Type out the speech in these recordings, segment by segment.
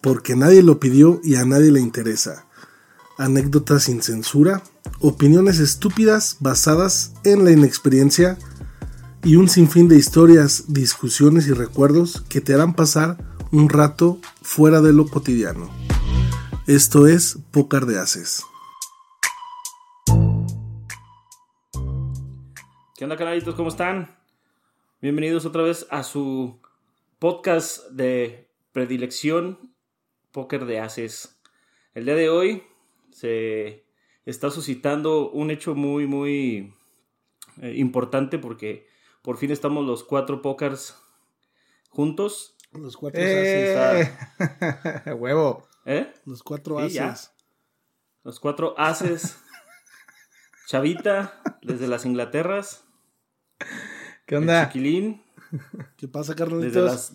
porque nadie lo pidió y a nadie le interesa. Anécdotas sin censura, opiniones estúpidas basadas en la inexperiencia y un sinfín de historias, discusiones y recuerdos que te harán pasar un rato fuera de lo cotidiano. Esto es Pócar de Haces. ¿Qué onda, canalitos? ¿Cómo están? Bienvenidos otra vez a su podcast de predilección, Póker de Haces. El día de hoy se está suscitando un hecho muy, muy eh, importante porque por fin estamos los cuatro pókers juntos. Los cuatro ¡Eh! Huevo. ¿Eh? Los cuatro Sí, ya. Los cuatro haces. Chavita, desde las Inglaterras. ¿Qué El onda? Chiquilín, ¿Qué pasa, desde carnalitos? las...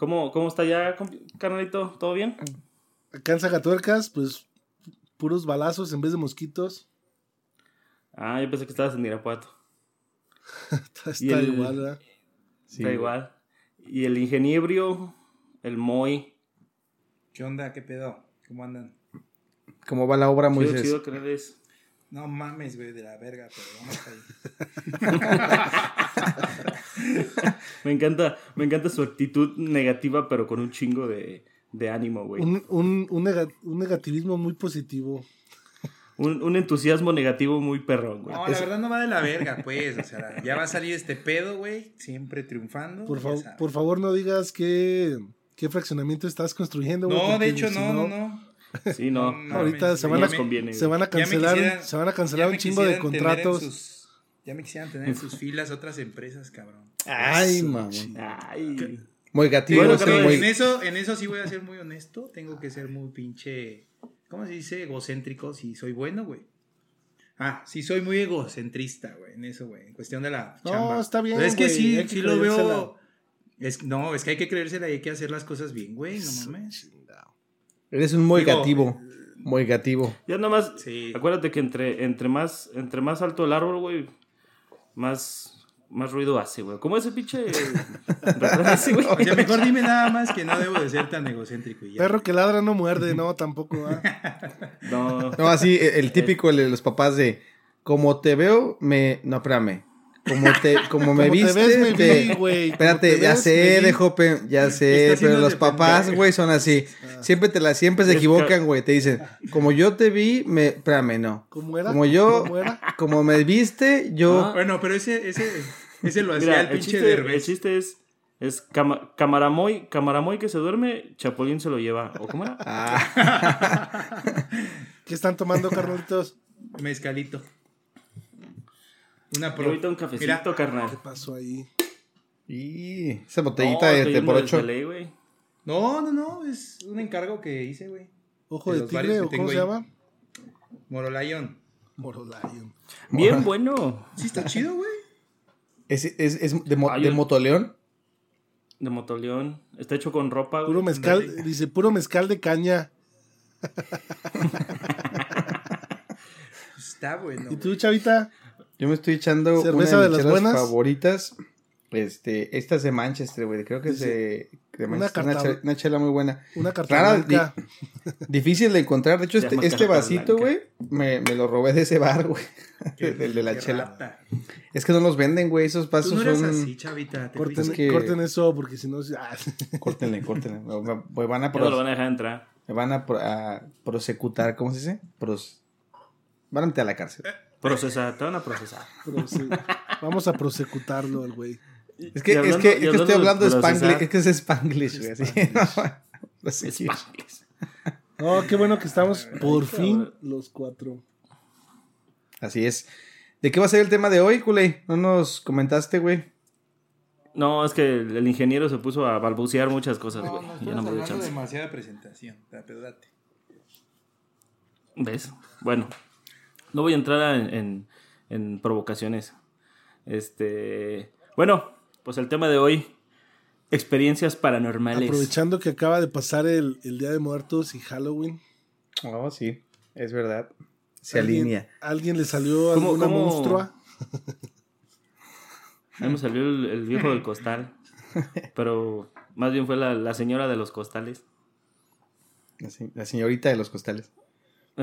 ¿Cómo, ¿Cómo está ya, carnalito? ¿Todo bien? Acá en Zacatuercas, pues puros balazos en vez de mosquitos. Ah, yo pensé que estabas en Irapuato. Está, el- igual, ¿verdad? Sí, Está igual. Y el ingeniero, el Moy. ¿Qué onda? ¿Qué pedo? ¿Cómo andan? ¿Cómo va la obra, Chido, Moisés? chido eres. No mames, güey, de la verga, pero vamos ahí. Me encanta, me encanta su actitud negativa, pero con un chingo de, de ánimo, güey. Un, Un, un, un, nega- un negativismo muy positivo. un entusiasmo negativo muy perrón, güey. No, la verdad no va de la verga, pues. O sea, ya va a salir este pedo, güey. Siempre triunfando. Por, fa- por favor, no digas qué, qué fraccionamiento estás construyendo. güey, No, de hecho, si no, no, no. Sí, no. No, Ahorita se van a, conviene, se van a cancelar, se van a cancelar un chingo de contratos. sus- ya me quisieran tener en sus filas otras empresas, cabrón. Ay, mamá. Ay. Muy Sí, gativo. Bueno, sí, carnal, muy- en, eso, en eso sí voy a ser muy honesto. Tengo que ser muy pinche. ¿Cómo se dice? Egocéntrico si soy bueno, güey. Ah, sí soy muy egocentrista, güey. En eso, güey. En cuestión de la No, chamba. está bien, Pero es que güey, sí, que sí lo veo. Es, no, es que hay que creérsela y hay que hacer las cosas bien, güey. No mames. Eres un muy Digo, gativo. Muy gativo. Ya nada más, Sí. acuérdate que entre, entre, más, entre más alto el árbol, güey, más, más ruido hace, güey. ¿Cómo ese pinche ese, güey? Mejor dime nada más que no debo de ser tan egocéntrico y ya. Perro que ladra no muerde, no, tampoco. ¿ah? No, No, así, el, el típico el de los papás de como te veo, me. No, espérame. Como te, como me Como te viste. ves, me te- vi, güey. Como Espérate, te ya ves, sé, de Jope, ya sé, pero los papás, güey, son así. Ah. Siempre te la, siempre se equivocan, güey. Te dicen, como yo te vi, me, espérame, no. ¿Cómo era? Como yo, ¿Cómo era? como me viste, yo. Ah. Bueno, pero ese, ese, ese lo hacía mira, el el pinche chiste, el Derbez. chiste es, es cama- camaramoy, camaramoy que se duerme, Chapulín se lo lleva. ¿O cómo era? Ah, ¿Qué están tomando, carnalitos? Mezcalito. Una pro. ahorita un cafecito, Mira, carnal. ¿Qué pasó ahí? y esa botellita No, de, por ocho. No, no, no, es un encargo que hice, güey. ¿Ojo De tigre o cómo se llama? Morolayon. Morolion. Bien bueno. Sí, está chido, güey. ¿Es, es, es de, mo- de yo- motoleón? De Motoleón. Está hecho con ropa, güey. Puro mezcal, dice puro mezcal de caña. Está bueno. ¿Y tú, chavita? Yo me estoy echando ¿Cerveza una de de las mis chelas buenas? favoritas. Este, esta es de Manchester, güey. Creo que es de, de Una Manchester. Una, chela, una chela muy buena. Una carta Rara, blanca. Difícil de encontrar. De hecho, Se este, este vasito, güey, me, me lo robé de ese bar, güey. Del de la chela. rata. Es que no los venden, güey. Esos Tú vasos no eres son. así, chavita. te Corten, que- corten eso porque si no... se- ah, Córtenle, córtenle. Van a, no lo van a dejar entrar. me van a, pro- a prosecutar. ¿Cómo se dice? Pros... Van a meter a la cárcel. Procesar, te van a procesar. Vamos a prosecutarlo al güey. Es que, hablando- es que, y es que estoy hablando de Spanglish. Es que es Spanglish, güey. Spanglish. No, qué bueno que estamos por fin los cuatro. Así es. ¿De qué va a ser el tema de hoy, Culey? No nos comentaste, güey. No, es que el, ingeniero se puso a balbucear muchas cosas, güey. no, ya no me dio chance. demasiada presentación. Date. ¿Ves? Bueno, no voy a entrar en, en- en provocaciones. Este. Bueno, pues el tema de hoy: experiencias paranormales. Aprovechando que acaba de pasar el, el Día de Muertos y Halloween. Oh, sí. Es verdad. Se ¿Alguien- alinea. ¿Alguien le salió ¿Cómo- alguna cómo? monstrua? A mí me salió el, el viejo del costal. Pero Más bien fue la, la señora de los costales. La señorita de los costales.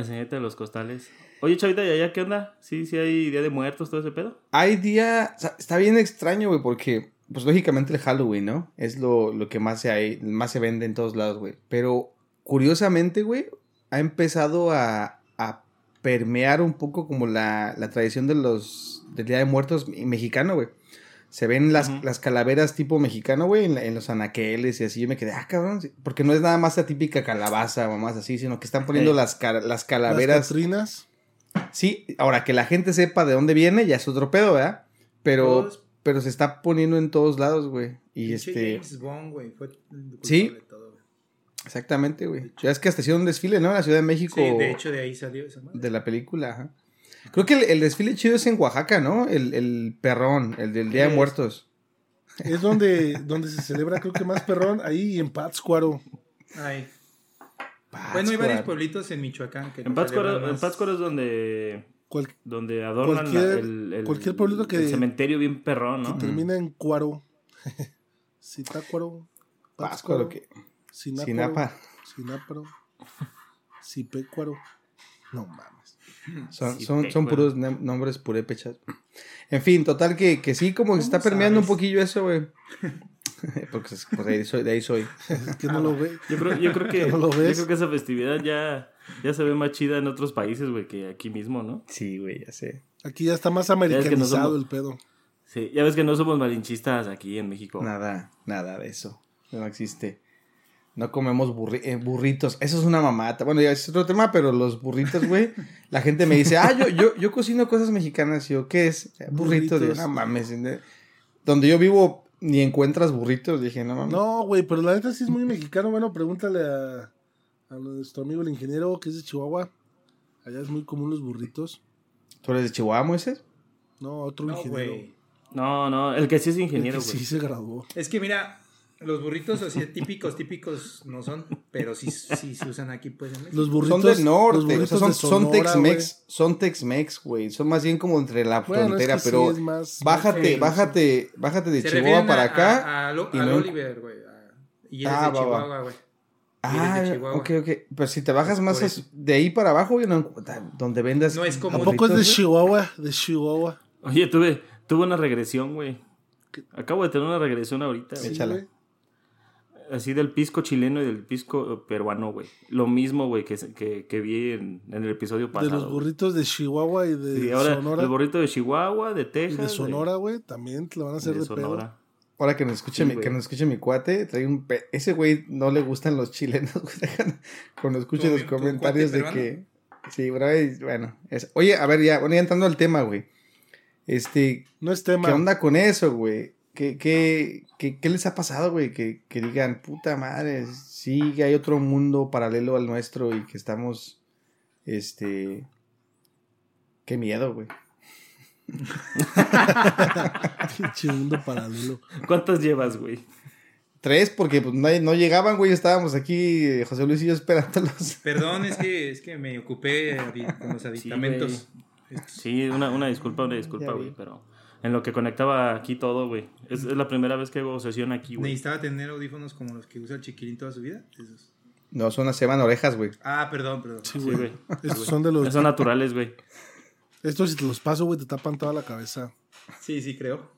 De los costales. Oye, Chavita, ¿y allá qué onda? ¿Sí, sí hay Día de Muertos, todo ese pedo? Hay día. está bien extraño, güey, porque. Pues lógicamente el Halloween, ¿no? Es lo, lo que más se, hay, más se vende en todos lados, güey. Pero curiosamente, güey, ha empezado a, a permear un poco como la, la tradición de los. del Día de Muertos mexicano, güey. Se ven las, las calaveras tipo mexicano, güey, en, los anaqueles y así. Yo me quedé, ah, cabrón. Porque no es nada más la típica calabaza o más así, sino que están poniendo las, las Las calaveras. Catrinas. Sí, ahora que la gente sepa de dónde viene, ya es otro pedo, ¿verdad? Pero, pero se está poniendo en todos lados, güey. Y este. James Bond, güey, fue Sí. de todo, güey. Exactamente, güey. Ya es que hasta hicieron un desfile, ¿no? En la Ciudad de México. Sí, de hecho de ahí salió esa madre. De la película, ajá. Creo que el, el desfile chido es en Oaxaca, ¿no? El, el perrón, el del Día de Muertos. Es donde, donde se celebra, creo que más perrón, ahí en Pátzcuaro. Ay. Bueno, hay varios Pátzcuaro. pueblitos en Michoacán que En Pátzcuaro, en. Pátzcuaro es donde, Cual- donde adornan Cualquier- el, el- cualquier pueblito que- el cementerio bien perrón, que ¿no? termina en Cuaro. Citácuaro. Pátzcuaro, que. Sinapa. Sináparo. Sipécuaro. No mames. Son, Sí, son, son puros nombres purépechas. En fin, total que, que sí, como que está ¿Cómo permeando un poquillo eso, güey. Porque pues, de, ahí soy, de ahí soy. Es que no lo ve. Yo creo, yo creo que, ¿No lo yo ves? creo que esa festividad ya, ya se ve más chida en otros países, güey, que aquí mismo, ¿no? Sí, güey, ya sé. Aquí ya está más es que no americanizado somos- el pedo. Sí, ya ves que no somos malinchistas aquí en México. Nada, nada de eso. No existe. No comemos burri- eh, burritos. Eso es una mamata. Bueno, ya es otro tema, pero los burritos, güey. la gente me dice, ah, yo, yo, yo cocino cosas mexicanas. Y yo, ¿qué es? Burritos. Burritos. Digo, no mames. Donde yo vivo ni encuentras burritos. Dije, no mames. No, güey, pero la neta sí es muy mexicano. Bueno, pregúntale a, a nuestro amigo el ingeniero que es de Chihuahua. Allá es muy común los burritos. ¿Tú eres de Chihuahua, Moisés? No, otro No, ingeniero. No, no, el que sí es ingeniero, güey. sí se graduó. Es que mira, los burritos así típicos, típicos no son, pero sí, sí se usan aquí pues en México. Los burritos, son del norte. los o sea, burritos son, de son Sonora, Tex-Mex. Son Tex-Mex, güey. Son más bien como entre la. Bueno, frontera, es que pero sí es más- bájate, Sí, bájate, bájate de Se Chihuahua para a- acá. A, a lo- y al no- Oliver, güey. Y eres Ah, de. Chihuahua, güey. Ah, ok, ok. Pero si te bajas más Por as- de ahí para abajo, güey, no, donde vendas. No es ¿A como- poco es de? Chihuahua? De Chihuahua. Oye, tuve, tuve una regresión, güey. Acabo de tener una regresión ahorita, güey. Sí, Échala. Así del pisco chileno y del pisco peruano, güey. Lo mismo, güey, que, que, que vi en, en el episodio De pasado. los burritos de Chihuahua y de Sí, ahora Sonora. el burrito de Chihuahua, de y Texas. de Sonora, güey. También te lo van a hacer de de, Sonora. Ahora que nos escuche, Sí, mi, que nos escuche mi cuate, trae un pe- ese güey no le gustan los chilenos, Cuando escuche ¿Tu- los comentarios de que. Sí, bro, y bueno. es- Oye, a ver, ya, bueno, ya entrando al tema, güey. Este. No es tema. ¿qué onda con eso, güey? ¿Qué, qué, qué, qué les ha pasado, güey? Que, que digan, puta madre, sí que hay otro mundo paralelo al nuestro y que estamos, este... Qué miedo, güey. Pinche mundo paralelo. ¿Cuántas llevas, güey? Tres, porque pues, no, no llegaban, güey. Estábamos aquí, eh, José Luis y yo esperándolos. Perdón, es que, es que me ocupé con los aditamentos. Sí, una, una disculpa, una disculpa, güey, pero en lo que conectaba aquí todo, güey. Es, es la primera vez que hago sesión aquí, güey. Necesitaba tener audífonos como los que usa el chiquilín toda su vida. Esos. No, son las seman orejas, güey. Ah, perdón, perdón. Sí, Sí, güey. güey. Estos son de los. Son naturales, güey. Estos, si te los paso, güey, te tapan toda la cabeza. Sí, sí, creo.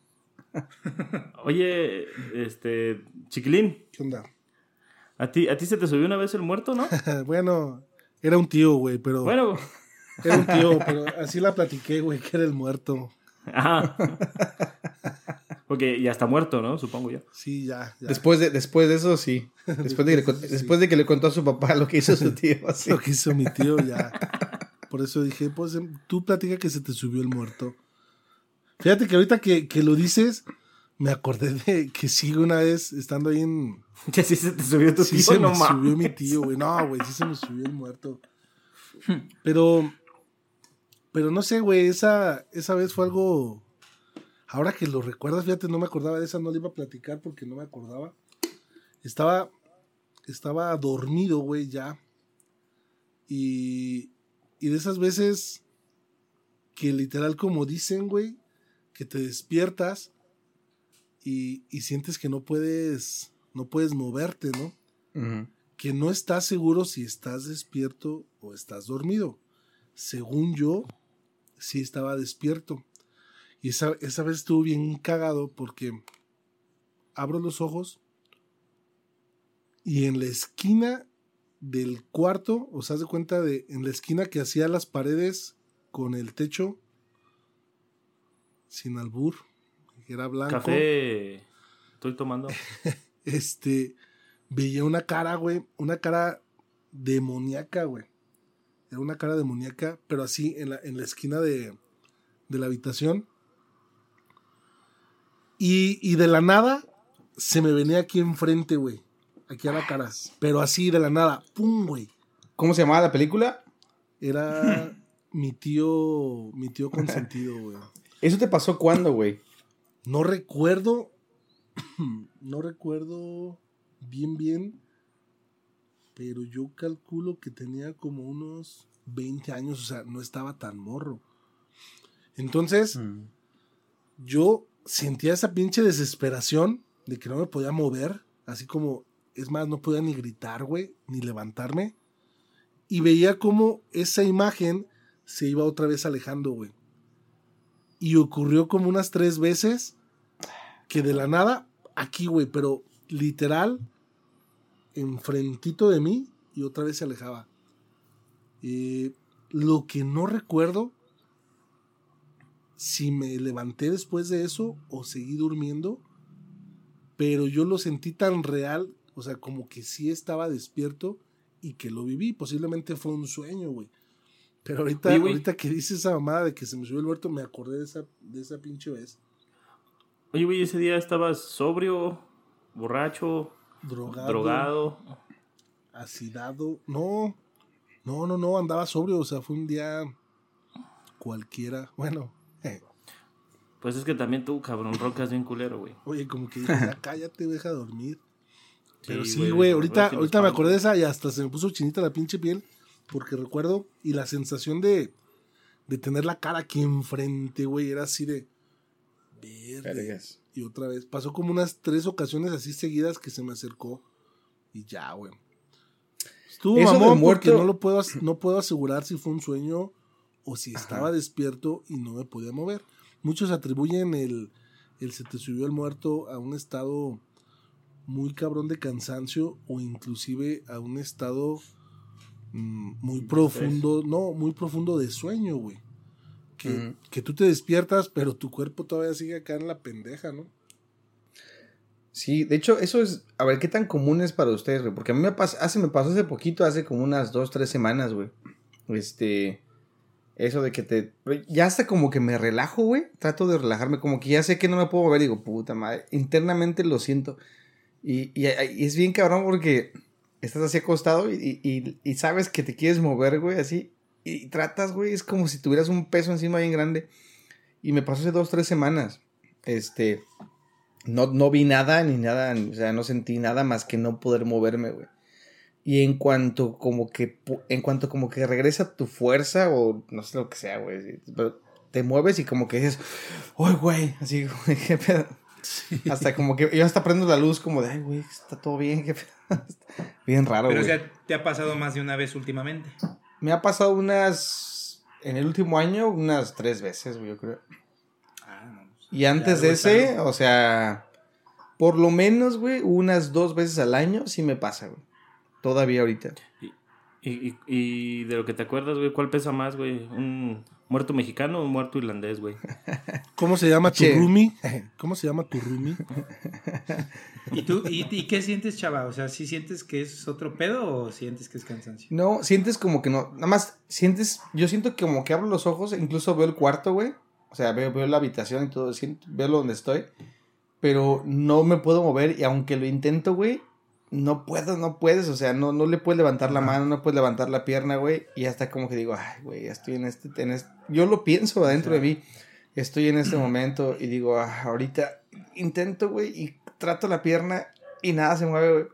Oye, este, chiquilín, ¿Qué onda? ¿a ti, a ti se te subió una vez el muerto, ¿no? bueno, era un tío, güey, pero. Bueno, Era un tío, pero así la platiqué, güey, que era el muerto. Porque ya está muerto, ¿no? Supongo yo. Sí, ya, ya. Después de, después de eso, sí. Después de, que le, después de que le contó a su papá lo que hizo su tío. Así. Lo que hizo mi tío, ya. Por eso dije, pues em, tú platica que se te subió el muerto. Fíjate que ahorita que, que lo dices, me acordé de que sí, una vez estando ahí en. Que sí se te subió tu Sí tío, se no me mames. subió mi tío, güey. No, güey, sí se me subió el muerto. Pero. Pero no sé, güey, esa, esa vez fue algo. Ahora que lo recuerdas, fíjate, no me acordaba de esa, no le iba a platicar porque no me acordaba. Estaba. Estaba dormido, güey, ya. Y. Y de esas veces. Que literal, como dicen, güey. Que te despiertas. Y, y sientes que no puedes no puedes moverte, ¿no? Que no estás seguro si estás despierto o estás dormido. Según yo, sí estaba despierto. Y esa, esa vez estuvo bien cagado porque abro los ojos y en la esquina del cuarto, o sea, haz de cuenta de en la esquina que hacía las paredes con el techo sin albur, que era blanco. Café. Estoy tomando. Este, veía una cara, güey, una cara demoníaca, güey. Era una cara demoníaca, pero así en la, en la esquina de, de la habitación. Y, y de la nada se me venía aquí enfrente, güey. Aquí a la cara. Pero así de la nada. ¡Pum, güey! ¿Cómo se llamaba la película? Era mi tío, mi tío consentido, güey. ¿Eso te pasó cuándo, güey? No recuerdo. No recuerdo bien, bien. Pero yo calculo que tenía como unos 20 años. O sea, no estaba tan morro. Entonces, Mm. yo sentía esa pinche desesperación de que no me podía mover. Así como, es más, no podía ni gritar, güey, ni levantarme. Y veía como esa imagen se iba otra vez alejando, güey. Y ocurrió como unas tres veces que de la nada, aquí, güey, pero literal, enfrentito de mí y otra vez se alejaba. Eh, lo que no recuerdo si me levanté después de eso o seguí durmiendo, pero yo lo sentí tan real, o sea, como que sí estaba despierto y que lo viví. Posiblemente fue un sueño, güey. Pero ahorita, Oye, ahorita que dice esa mamada de que se me subió el muerto, me acordé de esa, de esa pinche vez. Oye, güey, ese día estabas sobrio, borracho, Drogado, drogado. acidado. No, no, no, no, andaba sobrio, o sea, fue un día cualquiera. Bueno, eh, Pues es que también tú, cabrón, roncas bien culero, güey. oye, como que ya cállate, deja dormir. Pero Sí, sí, güey, ahorita, ahorita me acordé de esa y hasta se me puso chinita la pinche piel, porque recuerdo, y la sensación de, de tener la cara aquí enfrente, güey, era así de verde. Y otra vez, pasó como unas tres ocasiones así seguidas que se me acercó y ya, güey. Estuvo Eso porque muerto- no lo puedo, no puedo asegurar si fue un sueño o si estaba despierto y no me podía mover. Muchos atribuyen el, el se te subió el muerto a un estado muy cabrón de cansancio o inclusive a un estado mm, muy profundo, no, muy profundo de sueño, güey. Que, tú te despiertas, pero tu cuerpo todavía sigue acá en la pendeja, ¿no? Sí, de hecho, eso es. A ver, ¿qué tan común es para ustedes, güey? Porque a mí me, pas- hace, me pasó hace poquito, hace como unas dos, tres semanas, güey. Este. Eso de que te. Ya hasta como que me relajo, güey. Trato de relajarme, como que ya sé que no me puedo mover. Digo, puta madre. Internamente lo siento. Y, y- y es bien cabrón porque estás así acostado y, y- y sabes que te quieres mover, güey, así. Y tratas, güey, es como si tuvieras un peso encima bien grande. Y me pasó hace dos, tres semanas. Este. No, no vi nada ni nada, o sea, no sentí nada más que no poder moverme, güey. Y en cuanto como que, en cuanto como que regresa tu fuerza o no sé lo que sea, güey, sí, pero te mueves y como que dices, ¡ay, güey! Así, güey, qué pedo. Hasta como que yo hasta prendo la luz como de, ay, güey, está todo bien, qué pedo. Bien raro, Pero, o güey. sea, te ha pasado más de una vez últimamente. Me ha pasado unas, en el último año, unas tres veces, güey, yo creo. Ah, no. pues, Y antes ya de ese, o sea, por lo menos, güey, unas dos veces al año sí me pasa, güey. Todavía ahorita. Y, y, y de lo que te acuerdas, güey, ¿cuál pesa más, güey? ¿Un muerto mexicano o muerto irlandés, güey? ¿Cómo se llama tu roomie? ¿Cómo se llama tu roomie? ¿Y tú, y, y qué sientes, chava? O sea, ¿sí sientes que es otro pedo o sientes que es cansancio? No, sientes como que no. Nada más sientes. Yo siento que como que abro los ojos, incluso veo el cuarto, güey. O sea, veo, veo la habitación y todo, siento, veo donde estoy. Pero no me puedo mover y aunque lo intento, güey, no puedo, no puedes. O sea, no, no le puedes levantar la mano, no puedes levantar la pierna, güey. Y hasta como que digo, ay, güey, ya estoy en este, en este- Yo lo pienso adentro de mí. Estoy en este momento y digo, ah, ahorita intento, güey, y trato la pierna y nada se mueve, güey.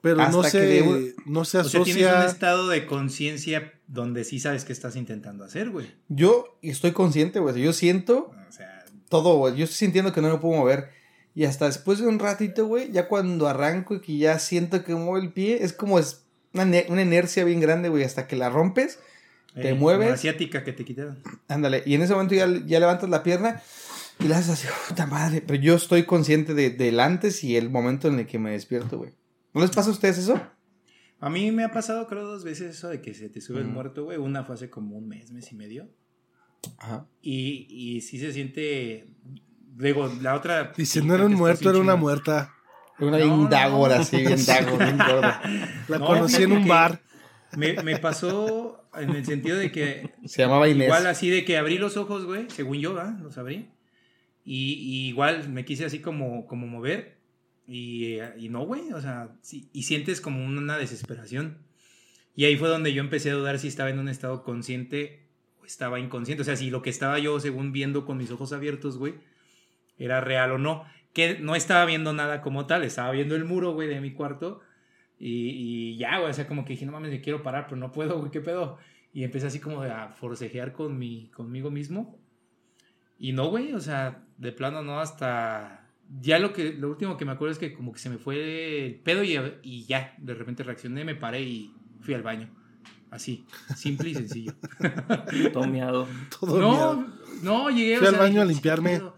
Pero no Hasta se, que debo- no se O sea, tienes un asocia. estado de conciencia donde sí sabes qué estás intentando hacer, güey. Yo estoy consciente, güey. Yo siento O sea, todo, güey. Yo estoy sintiendo que no me puedo mover. Y hasta después de un ratito, güey, ya cuando arranco y que ya siento que muevo el pie, es como es una, una inercia bien grande, güey, hasta que la rompes, te Eh, mueves. como asiática que te quitaron. ándale, y en ese momento ya, ya levantas la pierna y la haces así, puta madre, pero yo estoy consciente de, del antes y el momento en el que me despierto, güey. ¿No les pasa a ustedes eso? A mí me ha pasado, creo, dos veces eso de que se te sube el muerto, güey. Una fue hace como un mes, mes y medio. Ajá. Y, y sí se siente. Digo, la otra. Dice, sí, no era un muerto, era una muerta. Una No, bien no. así, bien dagor, bien gorda. La No, conocí en un bar. Me, me pasó en el sentido de que. Se llamaba Inés. Igual así de que abrí los ojos, güey. Según yo, ¿verdad? Los abrí. Y, y igual me quise así como, como mover. Y, y no, güey. O sea, sí, y sientes como una desesperación. Y ahí fue donde yo empecé a dudar si estaba en un estado consciente o estaba inconsciente. O sea, si lo que estaba yo, según viendo con mis ojos abiertos, güey, era real o no. Que no estaba viendo nada como tal. Estaba viendo el muro, güey, de mi cuarto. Y, y ya, güey. O sea, como que dije, no mames, me quiero parar, pero no puedo, güey, ¿qué pedo? Y empecé así como a forcejear con mi, conmigo mismo. Y no, güey, o sea, de plano no, hasta... Ya lo que lo último que me acuerdo es que como que se me fue el pedo y, y ya, de repente reaccioné, me paré y fui al baño. Así, simple y sencillo. Todo miado. Todo no, miado. no, llegué. Fui o al sea, baño a limpiarme. "¿Qué pedo?".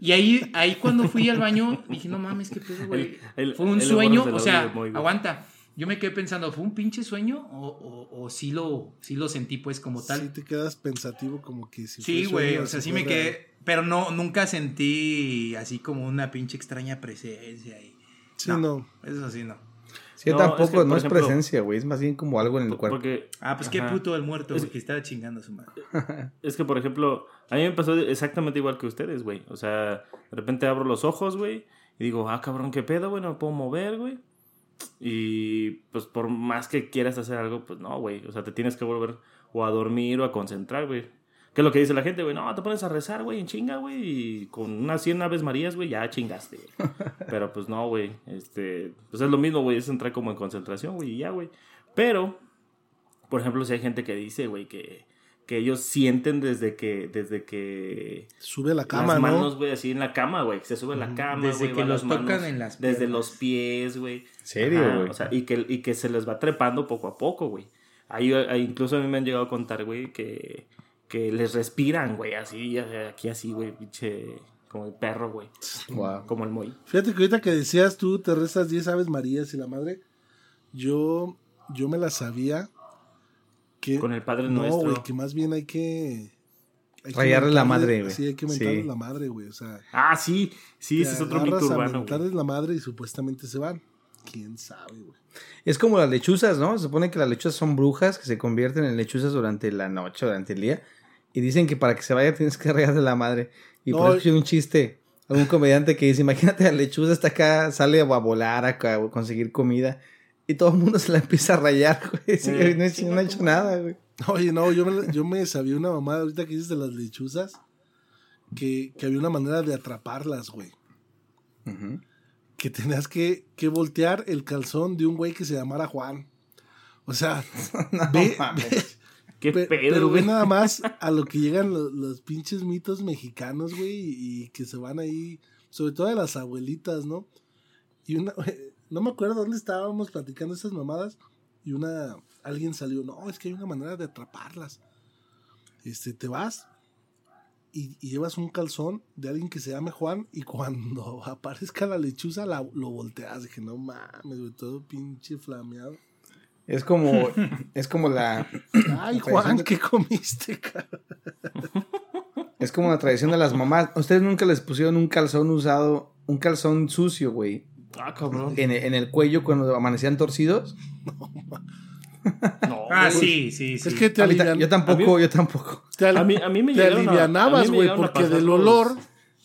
Y ahí, ahí cuando fui al baño, dije, no mames, qué pedo, güey. Fue un el sueño, o sea, aguanta. Yo me quedé pensando, ¿fue un pinche sueño? O, o, o sí, lo, sí lo sentí pues como tal. Sí te quedas pensativo como que si Sí, güey, o sea, si sí me quedé, pero no, nunca sentí así como una pinche extraña presencia y... Sí, no. no. Eso sí, no. Sí, No, tampoco, es que, no es ejemplo- presencia, güey, es más bien como algo en el cuerpo. Porque Ah, pues qué puto el muerto, Es- que estaba chingando a su madre. Es que, por ejemplo, a mí me pasó exactamente igual que ustedes, güey. O sea, de repente abro los ojos, güey, y digo, ah, cabrón, qué pedo, güey, no me puedo mover, güey. Y pues por más que quieras hacer algo, pues no, güey. O sea, te tienes que volver o a dormir o a concentrar, güey. ¿Qué es lo que dice la gente, güey? No, te pones a rezar, güey, en chinga, güey. Y con unas 100 aves marías, güey, ya chingaste. Pero pues no, güey. Este, pues es lo mismo, güey. Es entrar como en concentración, güey, y ya, güey. Pero, por ejemplo, si hay gente que dice, güey, que, que ellos sienten desde que, desde que Sube la cama, las ¿no? manos, güey, así en la cama, güey. Se sube a la cama, Desde güey, que los tocan en las Desde piernas. los pies, güey. ¿Serio, güey? O sea, y que, y que se les va trepando poco a poco, güey. Ahí, ahí incluso a mí me han llegado a contar, güey, que, que les respiran, güey, así, aquí así, güey, pinche, como el perro, güey. Wow. Como el Moy. Fíjate que ahorita que decías tú, te rezas 10 aves marías y la madre, yo, yo me la sabía que... Con el Padre no, Nuestro. güey, que más bien hay que... hay que Rayarle la madre, güey. Sí, hay que mentarle Sí. la madre, güey, o sea... Ah, sí, sí, ese es otro mito urbano, güey. mentarles la madre y supuestamente se van. ¿Quién sabe, güey? Es como las lechuzas, ¿no? Se supone que las lechuzas son brujas que se convierten en lechuzas durante la noche, durante el día. Y dicen que para que se vaya tienes que de la madre. Y No, por eso hay un chiste. Algún comediante que dice, imagínate la lechuza está acá, sale a volar a conseguir comida. Y todo el mundo se la empieza a rayar, güey. Sí, Eh, no, he hecho- no ha hecho nada, güey. Oye, no, yo me, yo me sabía una mamada ahorita que dices de las lechuzas, que, que había una manera de atraparlas, güey. Que tenías que, que voltear el calzón de un güey que se llamara Juan. O sea, ve, mames. ve- Qué Pe- pedo, pero ve güey. nada más a lo que llegan lo- los, pinches mitos mexicanos, güey, y, y que se van ahí, sobre todo de las abuelitas, ¿no? Y una, no me acuerdo dónde estábamos platicando esas mamadas, y una, alguien salió, no, es que hay una manera de atraparlas. Este, te vas y, y llevas un calzón de alguien que se llame Juan, y cuando aparezca la lechuza, la- lo volteas. Dije, no mames, güey, todo pinche flameado. Es como, es como la, Ay, La Juan, de- ¿qué comiste, cara? es como la tradición de las mamás. ¿Ustedes nunca les pusieron un calzón usado, un calzón sucio, güey? Ah, cabrón. En, en el cuello cuando amanecían torcidos. No, Ah, güey. sí, sí, sí. Es que te, alivian- yo tampoco, A mí- yo tampoco. te al- A mí, a mí me te alivianabas, mí me güey, porque del los- olor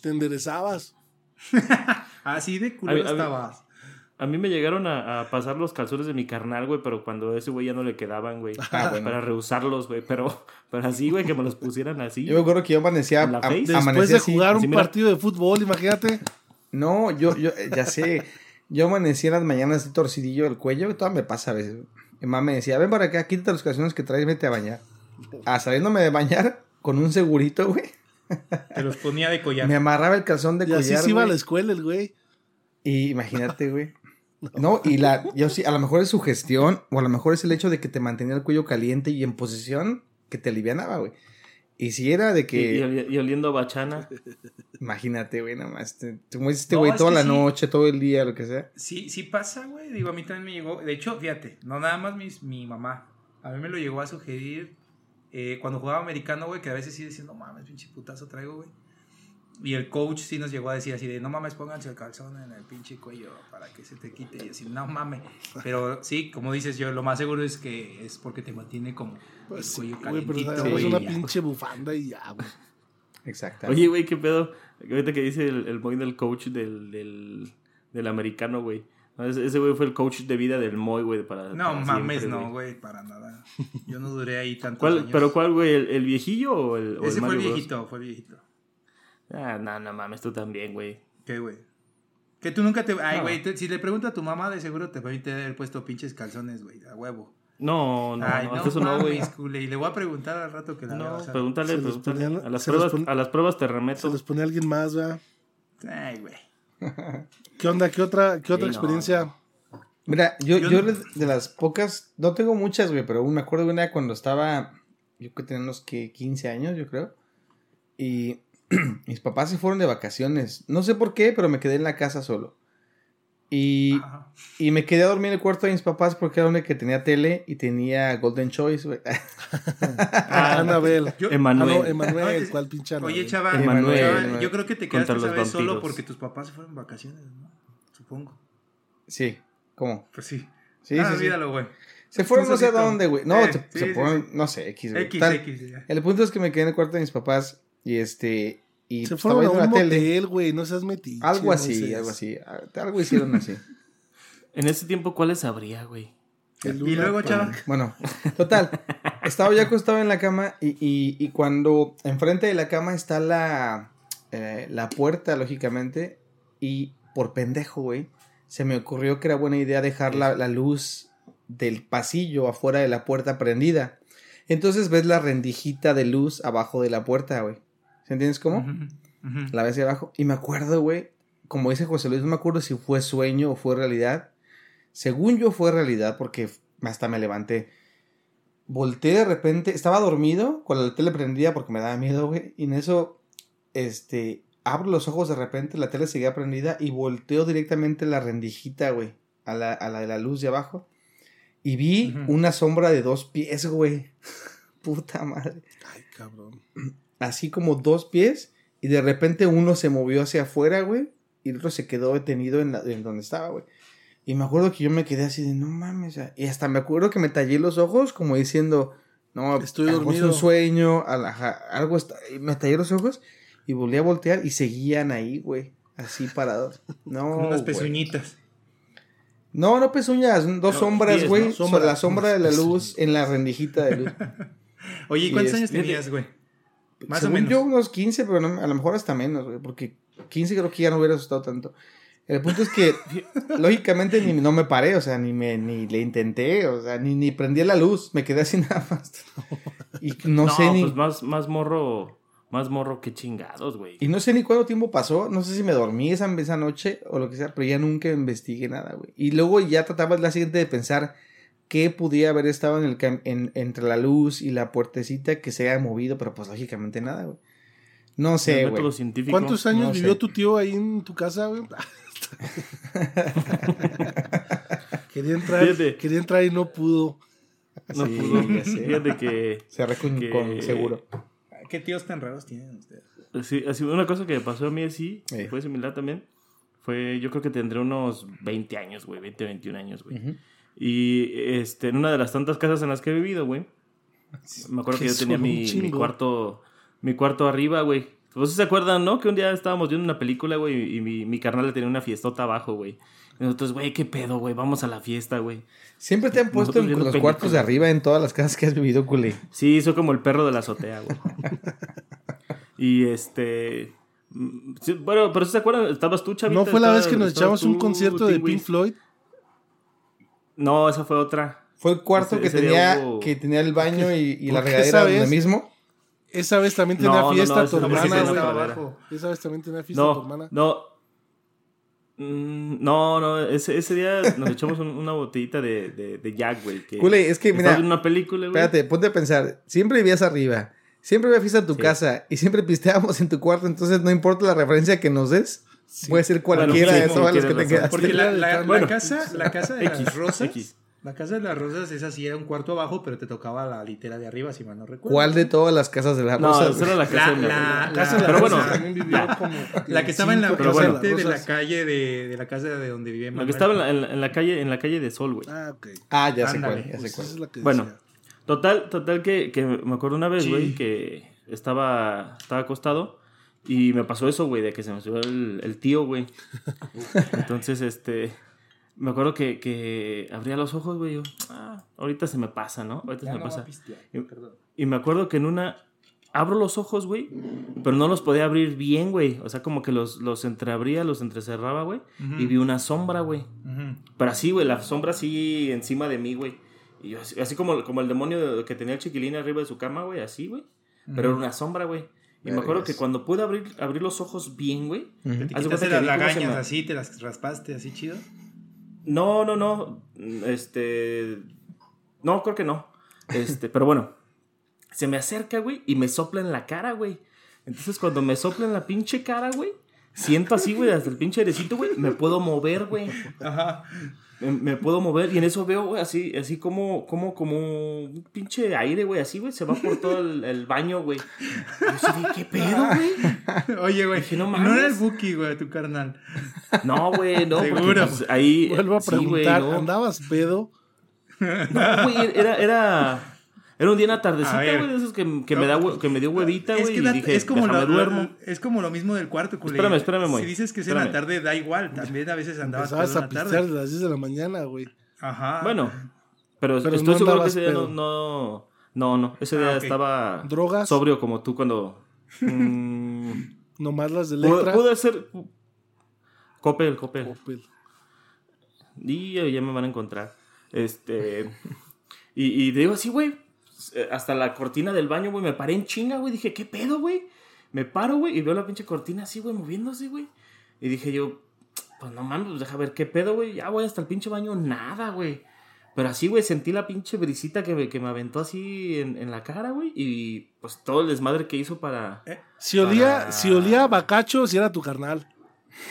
te enderezabas. Así de A mí- culero a mí- estabas. A mí me llegaron a, a pasar los calzones de mi carnal, güey, pero cuando a ese güey ya no le quedaban, güey. Ah, bueno. Para reusarlos, güey. Pero, pero así, güey, que me los pusieran así. Yo me acuerdo que yo amanecía, ¿En la a-? Después amanecía de así. jugar así, un mira. partido de fútbol, imagínate. No, yo, yo, eh, ya sé. Yo amanecía en las mañanas así torcidillo del cuello, y todo me pasa a veces. Mi mamá me decía, ven para acá, quítate los calzones que traes, vete a bañar. Ah, saliéndome de bañar con un segurito, güey. Te los ponía de collar. Me amarraba el calzón de Y así collar. se iba a la escuela el güey. Y imagínate, güey. No, y la, yo sí, a lo mejor es su gestión, o a lo mejor es el hecho de que te mantenía el cuello caliente y en posición que te alivianaba, güey. Y si era de que, y oli- y oliendo a bachana. imagínate, güey, nada más, te, te mueves este No, güey toda la sí. noche, todo el día, lo que sea. Sí, sí pasa, güey. Digo, a mí también me llegó. De hecho, fíjate, no nada más mis- mi mamá. A mí me lo llegó a sugerir eh, cuando jugaba americano, güey, que a veces sí decía, no mames, pinche putazo traigo, güey. Y el coach sí nos llegó a decir así de, no mames, pónganse el calzón en el pinche cuello para que se te quite. Y así, no mames. Pero sí, como dices yo, lo más seguro es que es porque te mantiene como Pues el sí, cuello güey, pero calientito, además güey. una pinche bufanda y ya, güey. Exacto. Oye, güey, qué pedo. Ahorita que dice el, el Moy del coach del, del, del americano, güey. No, Ese güey fue el coach de vida del Moy, güey. Para, No para mames, siempre, no, güey, para nada. Yo no duré ahí tantos ¿Cuál, años. ¿Pero cuál, güey? ¿El, el viejillo o el, o Ese fue el Mario Bros? viejito, fue el viejito. Ah, no, no mames, tú también, güey. ¿Qué, güey? Que tú nunca te... Ay, güey, si le pregunto a tu mamá, de seguro te permite haber puesto pinches calzones, güey, a huevo. No, no, Ay, no, no, eso no, güey. Y le voy a preguntar al rato que la No, o sea, pregúntale, se les pregúntale. ponía- a, las se pruebas, pon- a las pruebas te Se remeto. les pone alguien más, ¿verdad? Ay, güey. ¿Qué onda? ¿Qué otra, qué otra Sí, no. experiencia? Mira, yo, Yo yo de las pocas, no tengo muchas, güey, pero me acuerdo de una cuando estaba, yo creo que tenía unos que 15 años, yo creo. Y mis papás se fueron de vacaciones. No sé por qué, pero me quedé en la casa solo. Y, y me quedé a dormir en el cuarto de mis papás porque era donde que tenía tele y tenía Golden Choice. Ah, Anabel. Yo- Ah, Emanuel. no, Emanuel. No, ¿Cuál pinche Anabel? Oye, chava, Emanuel, yo creo que te quedaste los solo porque tus papás se fueron de vacaciones, ¿no? Supongo. Sí, ¿cómo? Pues sí. Sí, ah, sí, güey. Se fueron no sé a dónde, güey. No, Eh, se, sí, se sí, fueron, sí. no sé, X, güey. X, Tal- X, ya. El punto es que me quedé en el cuarto de mis papás y este... Y Se estaba fueron a un motel, güey. No seas metiche. Algo así, algo así. Algo hicieron así. En ese tiempo, ¿cuáles habría, güey? Y luego, chava. Bueno, total. Estaba ya acostado en la cama y, y, y cuando enfrente de la cama está la, eh, la puerta, lógicamente, y por pendejo, güey, se me ocurrió que era buena idea dejar la, la luz del pasillo afuera de la puerta prendida. Entonces ves la rendijita de luz abajo de la puerta, güey. ¿Se entiendes cómo? La ves ahí abajo. Y me acuerdo, güey, como dice José Luis, no me acuerdo si fue sueño o fue realidad. Según yo fue realidad porque hasta me levanté. Volteé de repente, estaba dormido con la tele prendida porque me daba miedo, güey. Y en eso, este, abro los ojos de repente, la tele seguía prendida y volteo directamente la rendijita, güey, a la, a la de la luz de abajo. Y vi una sombra de dos pies, güey. Puta madre Ay, cabrón. Así como dos pies y de repente uno se movió hacia afuera, güey, y el otro se quedó detenido en, la, en donde estaba, güey. Y me acuerdo que yo me quedé así de, no mames, ya". y hasta me acuerdo que me tallé los ojos como diciendo, no, Estoy algo es dormido. un sueño, algo está, y me tallé los ojos y volví a voltear y seguían ahí, güey, así parados. No, Con unas pezuñitas. No, no pezuñas, dos No, sombras, güey, ¿no? Sombra, la sombra de la luz en la rendijita de luz. Oye, ¿y Y cuántos años este- tenías, güey? Más Según o menos. yo, unos 15, pero no- a lo mejor hasta menos, güey, porque 15 creo que ya no hubiera asustado tanto. El punto es que, lógicamente, ni, no me paré, o sea, ni me ni le intenté, o sea, ni, ni prendí la luz, me quedé así nada más. Y no, sé ni. pues más, más morro, más morro que chingados, güey. Y no sé ni cuánto tiempo pasó, no sé si me dormí esa, esa noche o lo que sea, pero ya nunca investigué nada, güey. Y luego ya trataba la siguiente de pensar qué pudiera haber estado en el en- entre la luz y la puertecita que se haya movido, pero pues lógicamente nada, güey. No sé, güey. ¿Cuántos años No vivió sé. tu tío ahí en tu casa, güey? quería entrar, Fíjate. quería entrar y no pudo. No Sí, pudo. Fíjate que Cerré con, que- con seguro. ¿Qué tíos tan raros tienen ustedes? Sí, así, una cosa que me pasó a mí así, Sí. fue similar también. Fue, yo creo que tendré unos 20 años, güey, 20, 21 años, güey. Y este, en una de las tantas casas en las que he vivido, güey. Me acuerdo que yo tenía mi, cuarto, mi cuarto arriba, güey. ¿Ustedes se acuerdan, no? Que un día estábamos viendo una película, güey, y mi, mi carnal le tenía una fiestota abajo, güey. Y nosotros, güey, qué pedo, güey, vamos a la fiesta, güey. Siempre te han puesto Nosotros en los cuartos de arriba en todas las casas que has vivido, culé. Sí, soy como el perro de la azotea, güey. y este. mm, sí, bueno, pero ¿sí ¿se acuerdan? ¿Estabas tú, chavita? ¿No fue la vez que nos echamos un concierto de? Pink Floyd? No, esa fue otra. Fue el cuarto Ese- que ese tenía, hubo- que tenía el baño y, y la ¿Por qué regadera donde mismo. Esa vez también tenía No, no, fiesta no, tu hermana, güey. abajo. Esa vez también tenía fiesta tu No, hermana. no. No, no, ese, ese día nos echamos un- una botellita de, de, de Jack, güey. Que Cule, es que, mira, una película, güey. Espérate, ponte a pensar. Siempre vivías arriba. Siempre había fiesta en tu Sí. casa. Y siempre pisteábamos en tu cuarto. Entonces, no importa la referencia que nos des. Puede ser cualquiera sí, de sí, todas las que te quedaste. Porque la, la- la Bueno. casa, la casa de X, las rosas, X. la casa de las rosas, esa sí era un cuarto abajo, pero te tocaba la litera de arriba, si mal no recuerdo. ¿Cuál de todas las casas de la No, rosa? esa era la casa La- de la- la- Casa de la Pero bueno, como La que estaba en la bueno. de frente de la Rosas. calle de, de la casa de donde vivía Lo Manuel. que estaba en la, en la- la calle, en la calle de Sol, güey. Ah, ok. Ah, ya sé Ándale. cuál, ya sé Pues cuál. esa es la que Bueno, decía. Total, total que, que me acuerdo una vez, Sí. güey, que estaba, estaba acostado y me pasó eso, güey, de que se me subió el, el tío, güey. Entonces, este, me acuerdo que, que abría los ojos, güey, yo, ah, ahorita se me pasa, ¿no? Ahorita Ya se me no pasa. pistear, Y- me acuerdo que en una, abro los ojos, güey, pero no los podía abrir bien, güey. O sea, como que los, los entreabría, los entrecerraba, güey, y vi una sombra, güey. Pero así, güey, la sombra así encima de mí, güey. Y yo así, así como, como el demonio que tenía el chiquilín arriba de su cama, güey, así, güey. Pero era una sombra, güey. Y me acuerdo que cuando pude abrir, abrir los ojos bien, güey. ¿Te quitaste cuenta que las lagañas me- así, te las raspaste así chido? No, no, no. Este. No, creo que no. Este, pero bueno. Se me acerca, güey, y me sopla en la cara, güey. Entonces, cuando me sopla en la pinche cara, güey, siento así, güey, hasta el pinche airecito, güey, me puedo mover, güey. Ajá. Me, me puedo mover y en eso veo, güey, así, así como, como, como un pinche aire, güey, así, güey, se va por todo el, el baño, güey. Yo ¿qué pedo, güey? Oye, güey, no era el Buki, güey, tu carnal. No, güey, no, porque, Seguro. pues, ahí... Vuelvo a sí, preguntar, no. ¿andabas pedo? No, güey, era, era, era un día en la A tardecita, güey, de esos que, que me, da, hue- que me dio huevita, Es güey, que y la- dije, es, como lo, duermo. es como lo mismo del cuarto, culé. Espérame, espérame, Moy. Si dices que es en la tarde, da igual. También a veces andabas Empezabas en a la pistear tarde. de las 10 de la mañana, güey. Ajá. Bueno, pero, Pero estoy no seguro que ese día no, no, no, no, ese Ah, día estaba ¿Drogas? sobrio como tú cuando... mm, Nomás las de pude, letra. pude ser... Copel, Copel. Opel. Y ya, ya me van a encontrar. Este. Y, y digo así, güey. Eh, Hasta la cortina del baño, güey. Me paré en chinga, güey. Dije, ¿qué pedo, güey? Me paro, güey. Y veo la pinche cortina así, güey, moviéndose, güey. Y dije yo, pues no mames, pues deja ver qué pedo, güey. Ya voy hasta el pinche baño, nada, güey. Pero así, güey, sentí la pinche brisita que me, que me aventó así en, en la cara, güey. Y pues todo el desmadre que hizo para. Si olía, Para- si olía a bacacho, si era tu carnal.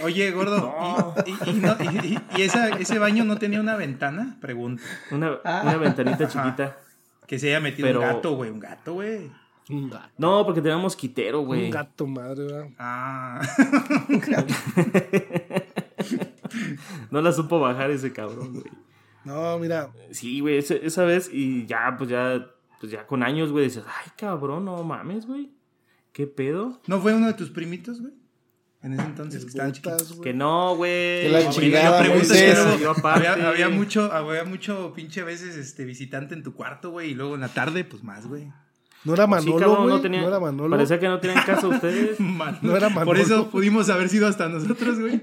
Oye, gordo, No. ¿y, y- y no- y- y- y esa- ese baño no tenía una ventana? Pregunto. Una, una ventanita Ajá. chiquita. Que se haya metido Pero- un gato, güey. Un gato, güey. Un gato. No, porque tenía mosquitero, güey. Un gato, madre, ¿verdad? Ah. No la supo bajar ese cabrón, güey. No, mira, Sí, güey, esa vez y ya, pues ya, pues ya con años, güey, dices, ay, cabrón, no mames, güey. ¿Qué pedo? ¿No fue uno de tus primitos, güey? En ese entonces que estaban chiquitos. Que no, güey. Que la chingada, pero yo aparte. Había, había mucho, había mucho pinche veces este visitante en tu cuarto, güey, y luego en la tarde, pues más, güey. No era Sí, Manolo, cabrón, no, era Manolo. Parecía que no tenían caso ustedes. Man- No era Por Manolo. eso pudimos haber sido hasta nosotros, güey.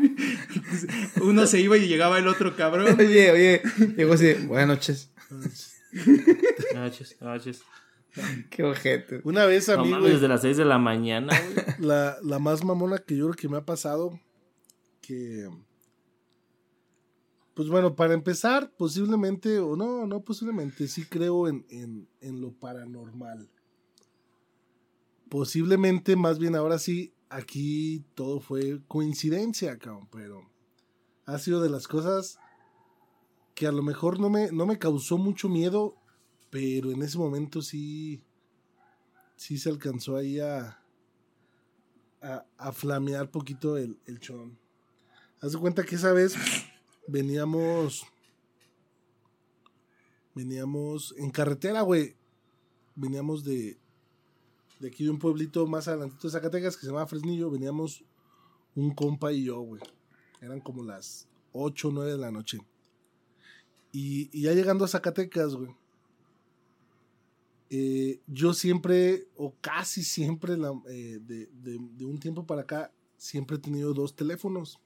Uno se iba y llegaba el otro cabrón. Oye, oye. Llegó así, buenas noches. Noches, noches. Qué ojete. Una vez a No mí, mames, güey, desde las 6 de la mañana, güey. la, la más mamona que yo creo que me ha pasado, que... Pues bueno, para empezar, posiblemente, o no, no posiblemente, sí creo en, en, en lo paranormal. Posiblemente, más bien ahora sí, aquí todo fue coincidencia, cabrón, pero ha sido de las cosas que a lo mejor no me, no me causó mucho miedo, pero en ese momento sí, sí se alcanzó ahí a, a, a flamear poquito el, el chon. Haz de cuenta que esa vez veníamos, veníamos en carretera, güey. Veníamos de, de aquí de un pueblito más adelantito de Zacatecas que se llama Fresnillo. Veníamos un compa y yo, güey. Eran como las 8 o 9 de la noche. Y, y ya llegando a Zacatecas, güey. Eh, yo siempre, o casi siempre, eh, de, un tiempo para acá, siempre he tenido dos teléfonos.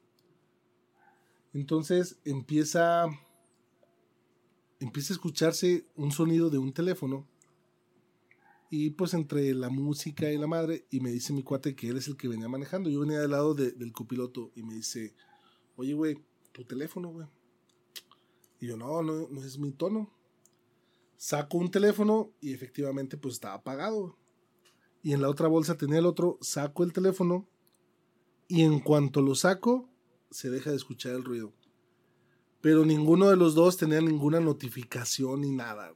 Entonces empieza, empieza a escucharse un sonido de un teléfono Y pues entre la música y la madre, y me dice mi cuate que él es el que venía manejando. Yo venía del lado de- del copiloto y me dice, oye, güey, tu teléfono, güey. Y yo, no, no, no es mi tono. Saco un teléfono y efectivamente pues estaba apagado. Y en la otra bolsa tenía el otro, saco el teléfono y en cuanto lo saco, se deja de escuchar el ruido. Pero ninguno de los dos tenía ninguna notificación ni nada,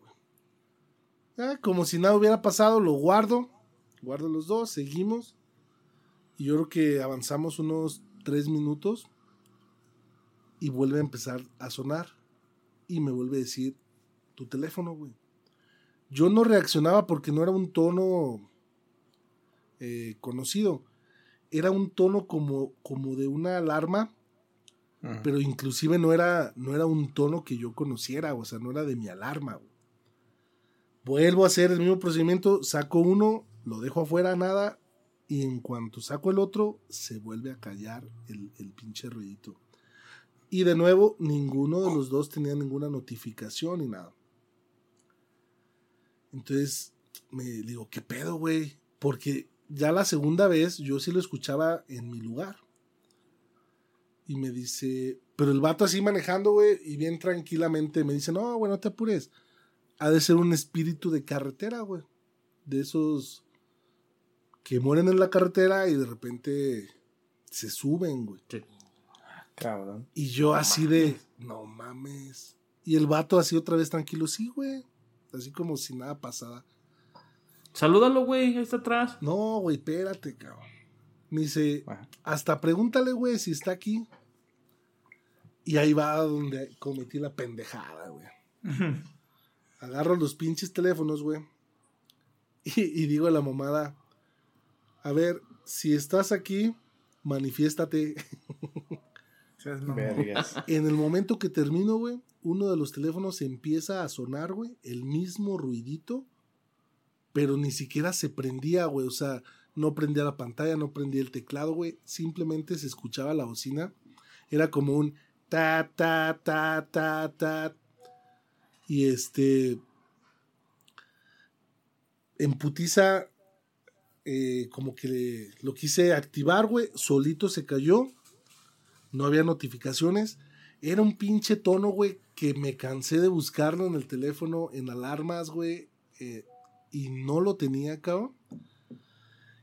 güey. Como si nada hubiera pasado, lo guardo. Guardo los dos, seguimos. Y yo creo que avanzamos unos tres minutos. Y vuelve a empezar a sonar. Y me vuelve a decir, tu teléfono, güey. Yo no reaccionaba porque no era un tono eh, conocido. Era un tono como, como de una alarma Ajá. pero inclusive no era, no era un tono que yo conociera, o sea, no era de mi alarma. güey. Vuelvo a hacer el mismo procedimiento, saco uno, lo dejo afuera, nada, y en cuanto saco el otro, se vuelve a callar el, el pinche ruidito. Y de nuevo, ninguno de los dos tenía ninguna notificación ni nada. Entonces, me digo, ¿qué pedo, güey? Porque ya la segunda vez yo sí lo escuchaba en mi lugar. Y me dice, pero el vato así manejando, güey, y bien tranquilamente me dice, no, güey, no te apures. Ha de ser un espíritu de carretera, güey. De esos que mueren en la carretera y de repente se suben, güey. Sí. Cabrón. Y yo así de, no mames. Y el vato así otra vez tranquilo, sí, güey. Así como si nada pasara. Salúdalo, güey, ahí está atrás. No, güey, espérate, cabrón. Me dice, hasta pregúntale, güey, si está aquí. Y ahí va donde cometí la pendejada, güey. Agarro los pinches teléfonos, güey. Y, y digo a la mamada, a ver, si estás aquí, manifiéstate. En el momento que termino, güey, uno de los teléfonos empieza a sonar, güey, el mismo ruidito, pero ni siquiera se prendía, güey, o sea, no prendía la pantalla, no prendía el teclado, güey, simplemente se escuchaba la bocina, era como un ta, ta, ta, ta, ta, y este, en putiza, eh, como que lo quise activar, güey, solito se cayó, no había notificaciones. Era un pinche tono, güey, que me cansé de buscarlo en el teléfono, en alarmas, güey, eh, y no lo tenía, cabrón.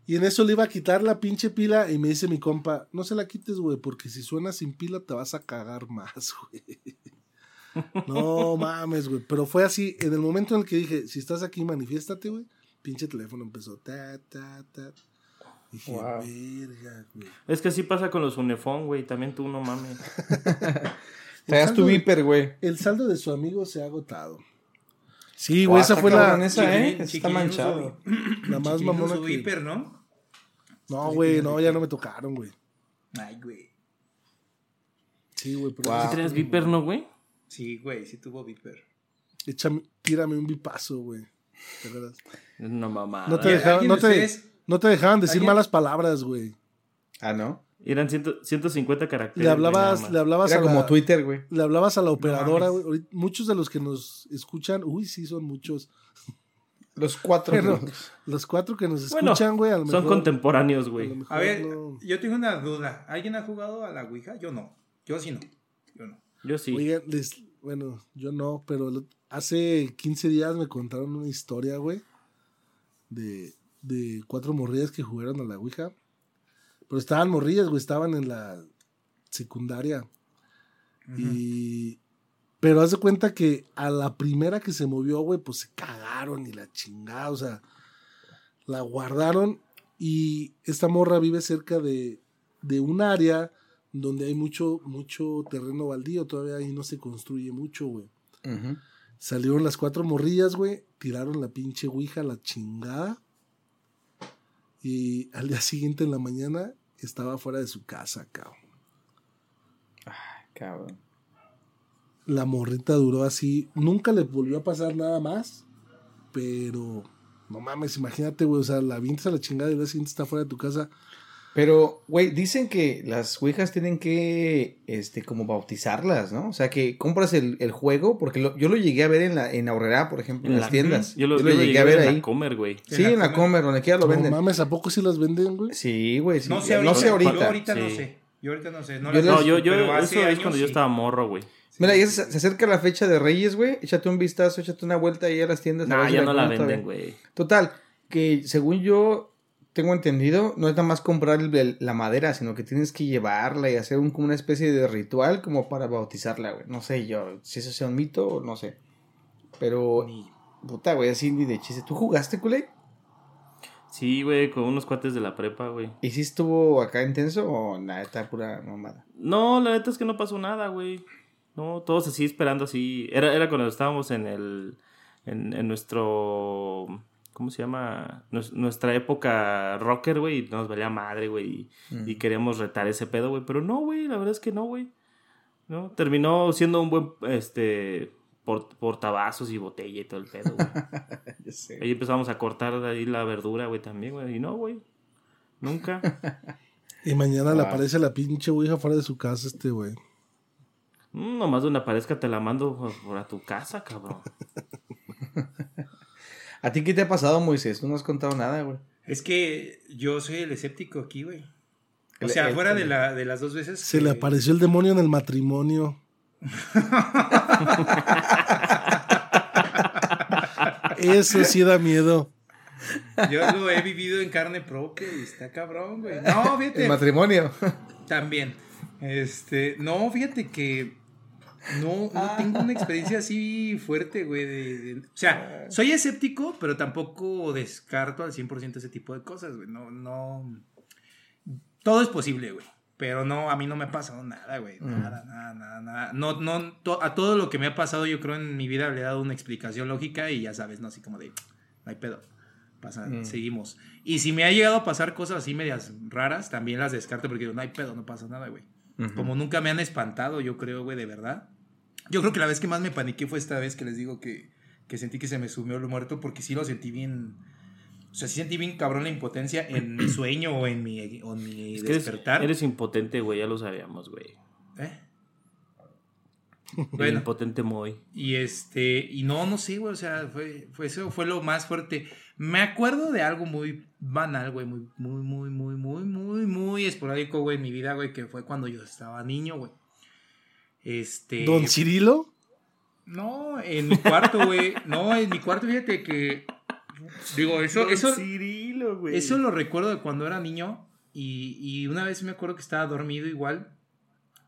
Y en eso le iba a quitar la pinche pila y me dice mi compa, no se la quites, güey, porque si suena sin pila te vas a cagar más, güey. No mames, güey. Pero fue así, en el momento en el que dije, si estás aquí, manifiéstate, güey. Pinche teléfono empezó, ta, ta, ta. Dije, Wow. verga, güey. Es que así pasa con los Unifón, güey. También tú no mames. Traías tu de- viper, güey. El saldo de su amigo se ha agotado. Sí, güey, esa fue la, esa, ¿eh? Está manchado. la más mamona que... Viper, ¿no? No, güey, no, ya no me tocaron, güey. Ay, güey. Sí, güey, pero... Wow. ¿Sí tenías Viper, no, güey? Sí, güey, sí tuvo Viper. Échame, tírame un bipazo, güey. ¿Te acuerdas? No mamá. No te, ¿Alguien dejaban, de no, te, ustedes- no te dejaban decir ¿Alguien? malas palabras, güey. Ah, ¿no? Eran ciento- 150 caracteres. Le hablabas, le hablabas Era a como la, Twitter, güey. le hablabas a la operadora, güey. Muchos de los que nos escuchan, uy, sí, son muchos. Los cuatro. Pero los cuatro que nos Bueno, escuchan, güey, a lo mejor... Son contemporáneos, a güey. mejor A ver, no. yo tengo una duda. ¿Alguien ha jugado a la Ouija? Yo no. Yo sí no. Yo no. Yo sí. Oigan, les- bueno, yo no, pero lo- hace 15 días me contaron una historia, güey, de, de cuatro morrillas que jugaron a la Ouija. Pero estaban morrillas, güey, estaban en la secundaria. Y... Pero haz de cuenta que a la primera que se movió, güey, pues se cagaron y la chingada, o sea, la guardaron y esta morra vive cerca de, de un área donde hay mucho, mucho terreno baldío, todavía ahí no se construye mucho, güey. Salieron las cuatro morrillas, güey, tiraron la pinche ouija la chingada. Y al día siguiente en la mañana estaba fuera de su casa, cabrón. Cabrón. La morrita duró así, nunca le volvió a pasar nada más, pero no mames, imagínate, güey, o sea, la vienes a la chingada y al día siguiente está fuera de tu casa. Pero, güey, dicen que las ouijas tienen que, este, como bautizarlas, ¿no? O sea, que compras el, el juego, porque lo- yo lo llegué a ver en la en Aurrera, por ejemplo, en, En las la- tiendas. Yo lo, yo lo llegué a ver en la Comer, güey. Sí, En en la la Comer, donde quiera lo No venden. mames, ¿a poco sí las venden, güey? Sí, güey, sí. No sé ahorita. No sé ahorita. Yo ahorita no sé. Yo ahorita no sé. No, Yo las- No, yo, yo, eso es años cuando yo estaba morro, güey. Mira, ya se, se acerca la fecha de Reyes, güey. Échate un vistazo, échate una vuelta ahí a las tiendas. a si ya no la venden, güey. Total, que según yo tengo entendido, no es nada más comprar el- la madera, sino que tienes que llevarla y hacer un, como una especie de ritual como para bautizarla, güey. No sé yo, si eso sea un mito o no sé. Pero, Ni- puta, güey, así ni de chiste. ¿Tú jugaste, culé? Sí, güey, con unos cuates de la prepa, güey. ¿Y si estuvo acá intenso o nada, está pura mamada? No, la neta es que no pasó nada, güey. No, todos así esperando así. Era, era cuando estábamos en el. En, en nuestro. ¿Cómo se llama? Nues- nuestra época rocker, güey. Y nos valía madre, güey. Y, Mm. y queríamos retar ese pedo, güey. Pero no, güey. La verdad es que no, güey. No, terminó siendo un buen. Este. Por, portavasos y botella y todo el pedo, güey. Ya sé. Ahí empezamos a cortar ahí la verdura, güey, también, güey. Y no, güey. Nunca. Y mañana le Ah. aparece la pinche ouija fuera de su casa este, güey. Mm, nomás donde aparezca te la mando por, por a tu casa, cabrón. ¿A ti qué te ha pasado, Moisés? Tú no has contado nada, güey. Es que yo soy el escéptico aquí, güey. O El- sea, el- fuera de, la, de las dos veces. Se que- le apareció el demonio en el matrimonio. Eso sí da miedo. Yo lo he vivido en carne propia y está cabrón, güey. No, El fíjate. matrimonio. También. Este, no, fíjate que no, no tengo una experiencia así fuerte, güey. de- de- o sea, soy escéptico, pero tampoco descarto al 100% ese tipo de cosas, güey. No, no. Todo es posible, güey. Pero no, a mí no me ha pasado nada, güey. Nada, nada, nada, nada. No, no, to- a todo lo que me ha pasado, yo creo en mi vida le he dado una explicación lógica y ya sabes, ¿no? Así como de, no hay pedo. Pasa, Mm. seguimos. Y si me ha llegado a pasar cosas así medias raras, también las descarto porque digo, no hay pedo, no pasa nada, güey. Como nunca me han espantado, yo creo, güey, de verdad. Yo creo que la vez que más me paniqué fue esta vez que les digo que, que sentí que se me sumió el muerto porque sí lo sentí bien. O sea, sí sentí bien cabrón la impotencia en mi sueño o en mi, o en mi Es que eres, despertar. eres impotente, güey, ya lo sabíamos, güey. ¿Eh? Bueno, impotente muy. y este, y no, no sé, güey, o sea, fue, fue eso fue lo más fuerte. Me acuerdo de algo muy banal, güey, muy, muy, muy, muy, muy, muy, muy esporádico, güey, en mi vida, güey, que fue cuando yo estaba niño, güey. Este. ¿Don Cirilo? No, en mi cuarto, güey. No, en mi cuarto, fíjate que. Digo, eso, eso, Cirilo, güey. eso lo recuerdo de cuando era niño. Y, y una vez me acuerdo que estaba dormido igual.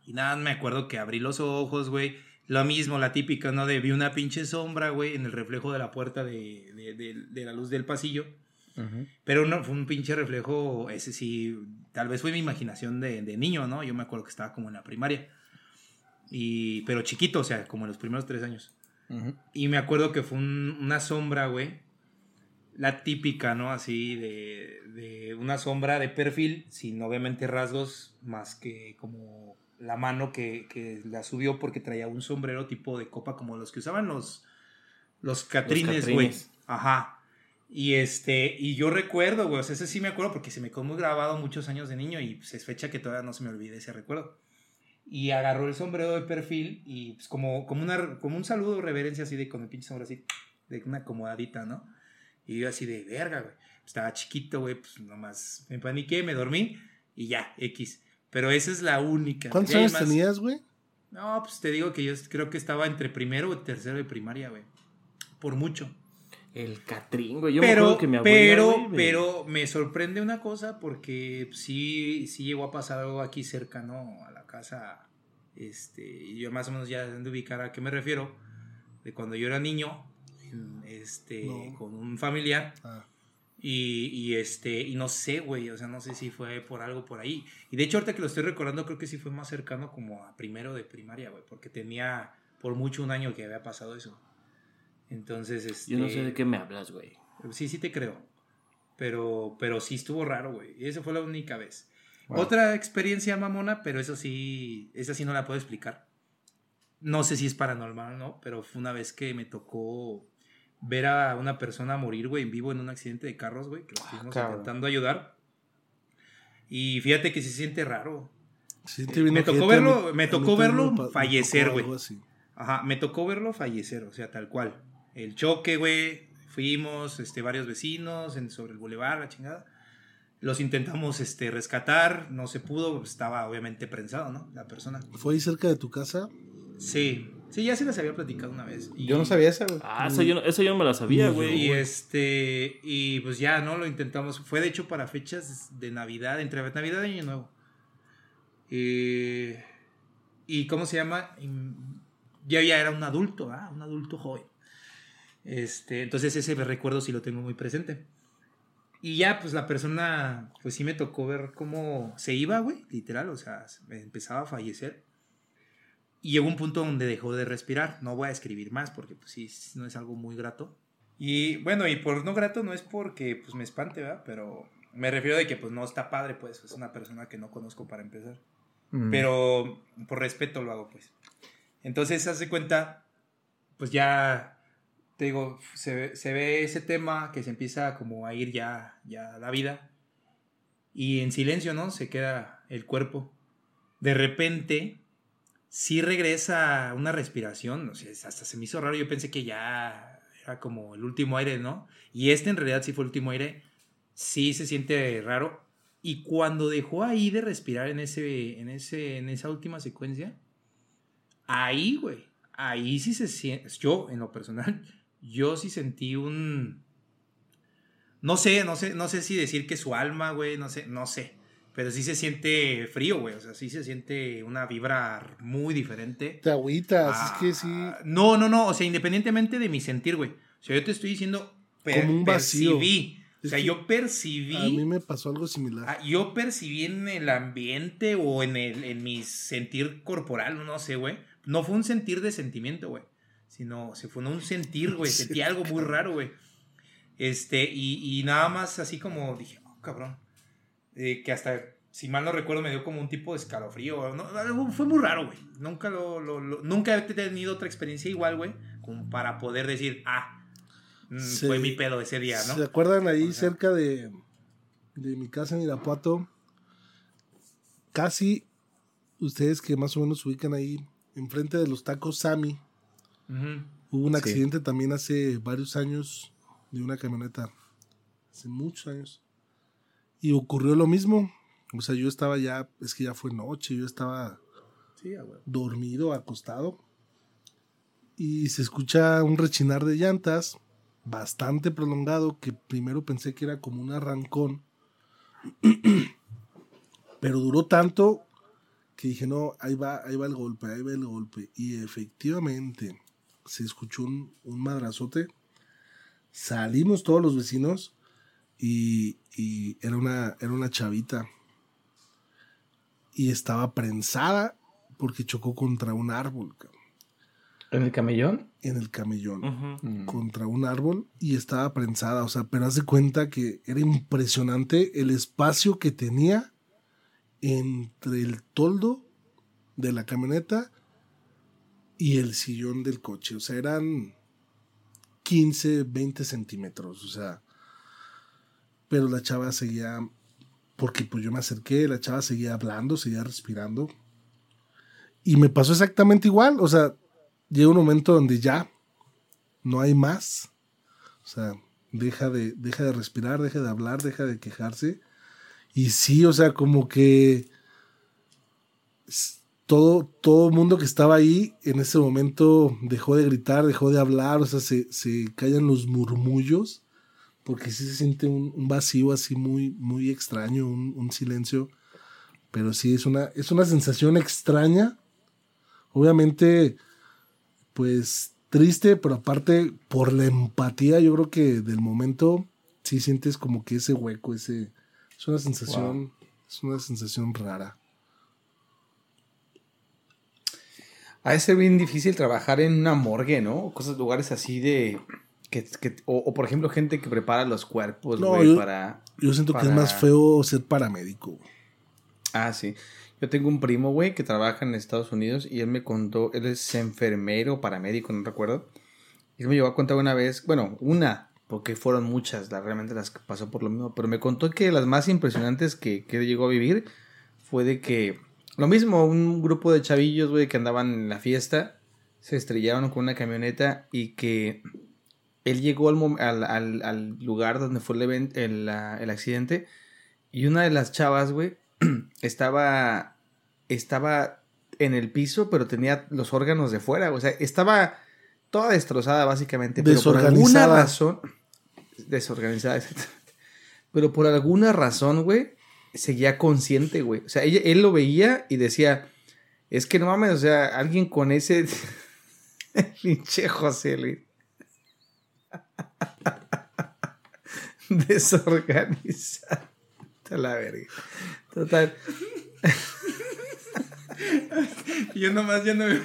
Y nada, me acuerdo que abrí los ojos, güey. Lo mismo, la típica, ¿no? De vi una pinche sombra, güey, en el reflejo de la puerta de, de- de- de la luz del pasillo. Pero no, fue un pinche reflejo, ese sí, tal vez fue mi imaginación de, de niño, ¿no? Yo me acuerdo que estaba como en la primaria. Y, pero chiquito, o sea, como en los primeros tres años. Y me acuerdo que fue un- una sombra, güey. La típica, ¿no? Así de, de una sombra de perfil, sin obviamente rasgos, más que como la mano que, que la subió porque traía un sombrero tipo de copa como los que usaban los, los catrines, güey. Ajá. Y este, y yo recuerdo, güey, o sea, ese sí me acuerdo porque se me quedó muy grabado muchos años de niño y pues, es fecha que todavía no se me olvide ese recuerdo. Y agarró el sombrero de perfil y pues como, como, una, como un saludo, reverencia así de con el pinche sombrero así, de una acomodadita, ¿no? Y yo así de verga, güey. Estaba chiquito, güey, pues nomás me paniqué, me dormí y ya, X. Pero esa es la única. ¿Cuántos años más- tenías, güey? No, pues te digo que yo creo que estaba entre primero o tercero de primaria, güey. Por mucho. El Catrín, güey. Yo me pero, acuerdo que mi abuela, pero, güey, me- pero me sorprende una cosa porque sí, sí llegó a pasar algo aquí cerca, ¿no? A la casa. Este, y yo más o menos ya de ubicar a qué me refiero. De cuando yo era niño, en- este, No. con un familiar. Ah. Y, y, este, y no sé, güey, o sea, no sé si fue por algo por ahí. Y de hecho, ahorita que lo estoy recordando, creo que sí fue más cercano como a primero de primaria, güey, porque tenía por mucho un año que había pasado eso. Entonces, este. Yo no sé de qué me hablas, güey. Sí, sí te creo. Pero, pero sí estuvo raro, güey. Y esa fue la única vez. Wow. Otra experiencia mamona, pero eso sí, esa sí no la puedo explicar. No sé si es paranormal o no, pero fue una vez que me tocó ver a una persona morir, güey, en vivo en un accidente de carros, güey, que lo estuvimos cabrón. intentando ayudar. Y fíjate que se siente raro. Sí, te vino me tocó verlo- me tocó verlo pa- fallecer, güey. Ajá, me tocó verlo fallecer, o sea, tal cual. El choque, güey. Fuimos, este, varios vecinos en, sobre el bulevar, la chingada. Los intentamos, este, rescatar, no se pudo, pues, estaba obviamente prensado, ¿no? La persona. ¿Fue ahí cerca de tu casa? Sí, sí, ya se las había platicado una vez. Y- Yo no sabía eso, güey. Ah, eso yo, no- eso yo no me la sabía, güey. Y este, y pues ya, ¿no? Lo intentamos. Fue de hecho para fechas de Navidad, entre Navidad y Año Nuevo. Eh, y ¿cómo se llama? Yo ya era un adulto, ¿ah? Un adulto joven. Este, entonces ese recuerdo sí lo tengo muy presente. Y ya, pues la persona, pues sí me tocó ver cómo se iba, güey, literal, o sea, empezaba a fallecer. Y llegó un punto donde dejó de respirar. No voy a escribir más porque, pues sí, no es algo muy grato. Y bueno, y por no grato no es porque, pues me espante, ¿verdad? Pero me refiero de que, pues no está padre, pues es una persona que no conozco para empezar. Mm. Pero por respeto lo hago, pues. Entonces, hace cuenta, pues ya, te digo, se, se ve ese tema que se empieza como a ir ya, ya la vida. Y en silencio, ¿no? Se queda el cuerpo. De repente, sí regresa una respiración. O sea, hasta se me hizo raro. Yo pensé que ya era como el último aire, ¿no? Y este en realidad sí fue el último aire. Sí se siente raro. Y cuando dejó ahí de respirar en, ese, en, ese, en esa última secuencia, ahí, güey, ahí sí se siente, yo en lo personal, yo sí sentí un, no sé, no sé, no sé si decir que su alma, güey, no sé, no sé, pero sí se siente frío, güey, o sea, sí se siente una vibra muy diferente. Te agüitas, es que sí. Ah, No, no, no, o sea, independientemente de mi sentir, güey. O sea, yo te estoy diciendo, per- Como un vacío. percibí. O sea, yo percibí. A mí me pasó algo similar. Ah, yo percibí en el ambiente o en, el, en mi sentir corporal, no sé, güey. No fue un sentir de sentimiento, güey. Sino, se fue un sentir, güey. Sentí algo muy raro, güey. Este, y, y nada más así como dije, oh, cabrón. Eh, que hasta, si mal no recuerdo, me dio como un tipo de escalofrío. No, algo- fue muy raro, güey. Nunca lo, lo- lo- nunca he tenido otra experiencia igual, güey. Como para poder decir, ah, mm, fue mi pedo ese día, ¿Se ¿no? acuerdan ahí O sea- cerca de, de mi casa en Irapuato? Casi ustedes que más o menos se ubican ahí, enfrente de los tacos Sami, Ujú. hubo un Sí. accidente también hace varios años de una camioneta. Hace muchos años. Y ocurrió lo mismo. O sea, yo estaba ya, es que ya fue noche, yo estaba Sí, dormido, acostado. Y se escucha un rechinar de llantas bastante prolongado que primero pensé que era como un arrancón. Pero duró tanto que dije, no, ahí va, ahí va el golpe, ahí va el golpe. Y efectivamente se escuchó un, un madrazote. Salimos todos los vecinos y, y era, una, era una chavita. Y estaba prensada porque chocó contra un árbol, ¿En el camellón? en el camellón. Mm. Contra un árbol y estaba prensada, o sea, pero haz de cuenta que era impresionante el espacio que tenía entre el toldo de la camioneta y el sillón del coche, o sea, eran 15, 20 centímetros, o sea, pero la chava seguía, porque pues yo me acerqué, la chava seguía hablando, seguía respirando, y me pasó exactamente igual, o sea, llega un momento donde ya no hay más, o sea, deja de, deja de respirar, deja de hablar, deja de quejarse, y sí, o sea, como que todo, todo mundo que estaba ahí en ese momento dejó de gritar, dejó de hablar, o sea, se, se callan los murmullos, porque sí se siente un, un vacío así muy, muy extraño, un, un silencio, pero sí es una, es una sensación extraña, obviamente, pues triste, pero aparte por la empatía, yo creo que del momento sí sientes como que ese hueco, ese, es una sensación, es una sensación rara. Ha de ser bien difícil trabajar en una morgue, ¿no? Cosas, lugares así de... Que, que- o, o, por ejemplo, gente que prepara los cuerpos, No, güey, yo- para... Yo siento que es más feo ser paramédico. Ah, sí. Yo tengo un primo, güey, que trabaja en Estados Unidos y él me contó, él es enfermero, paramédico, no recuerdo. Y él me llevó a contar una vez, bueno, una porque fueron muchas, la, realmente las que pasó por lo mismo. Pero me contó que las más impresionantes que, que llegó a vivir fue de que, lo mismo, un grupo de chavillos, güey, que andaban en la fiesta, se estrellaron con una camioneta y que él llegó al, al, al- al lugar donde fue el, event- el, el accidente y una de las chavas, güey, estaba, estaba en el piso, pero tenía los órganos de fuera, o sea, estaba toda destrozada básicamente, pero por alguna razón, desorganizada, pero por alguna razón, güey, seguía consciente, güey, o sea, ella, él lo veía y decía, es que no mames, o sea, alguien con ese pinche José Luis. Desorganizado. Está la verga. Total. Yo nomás ya no me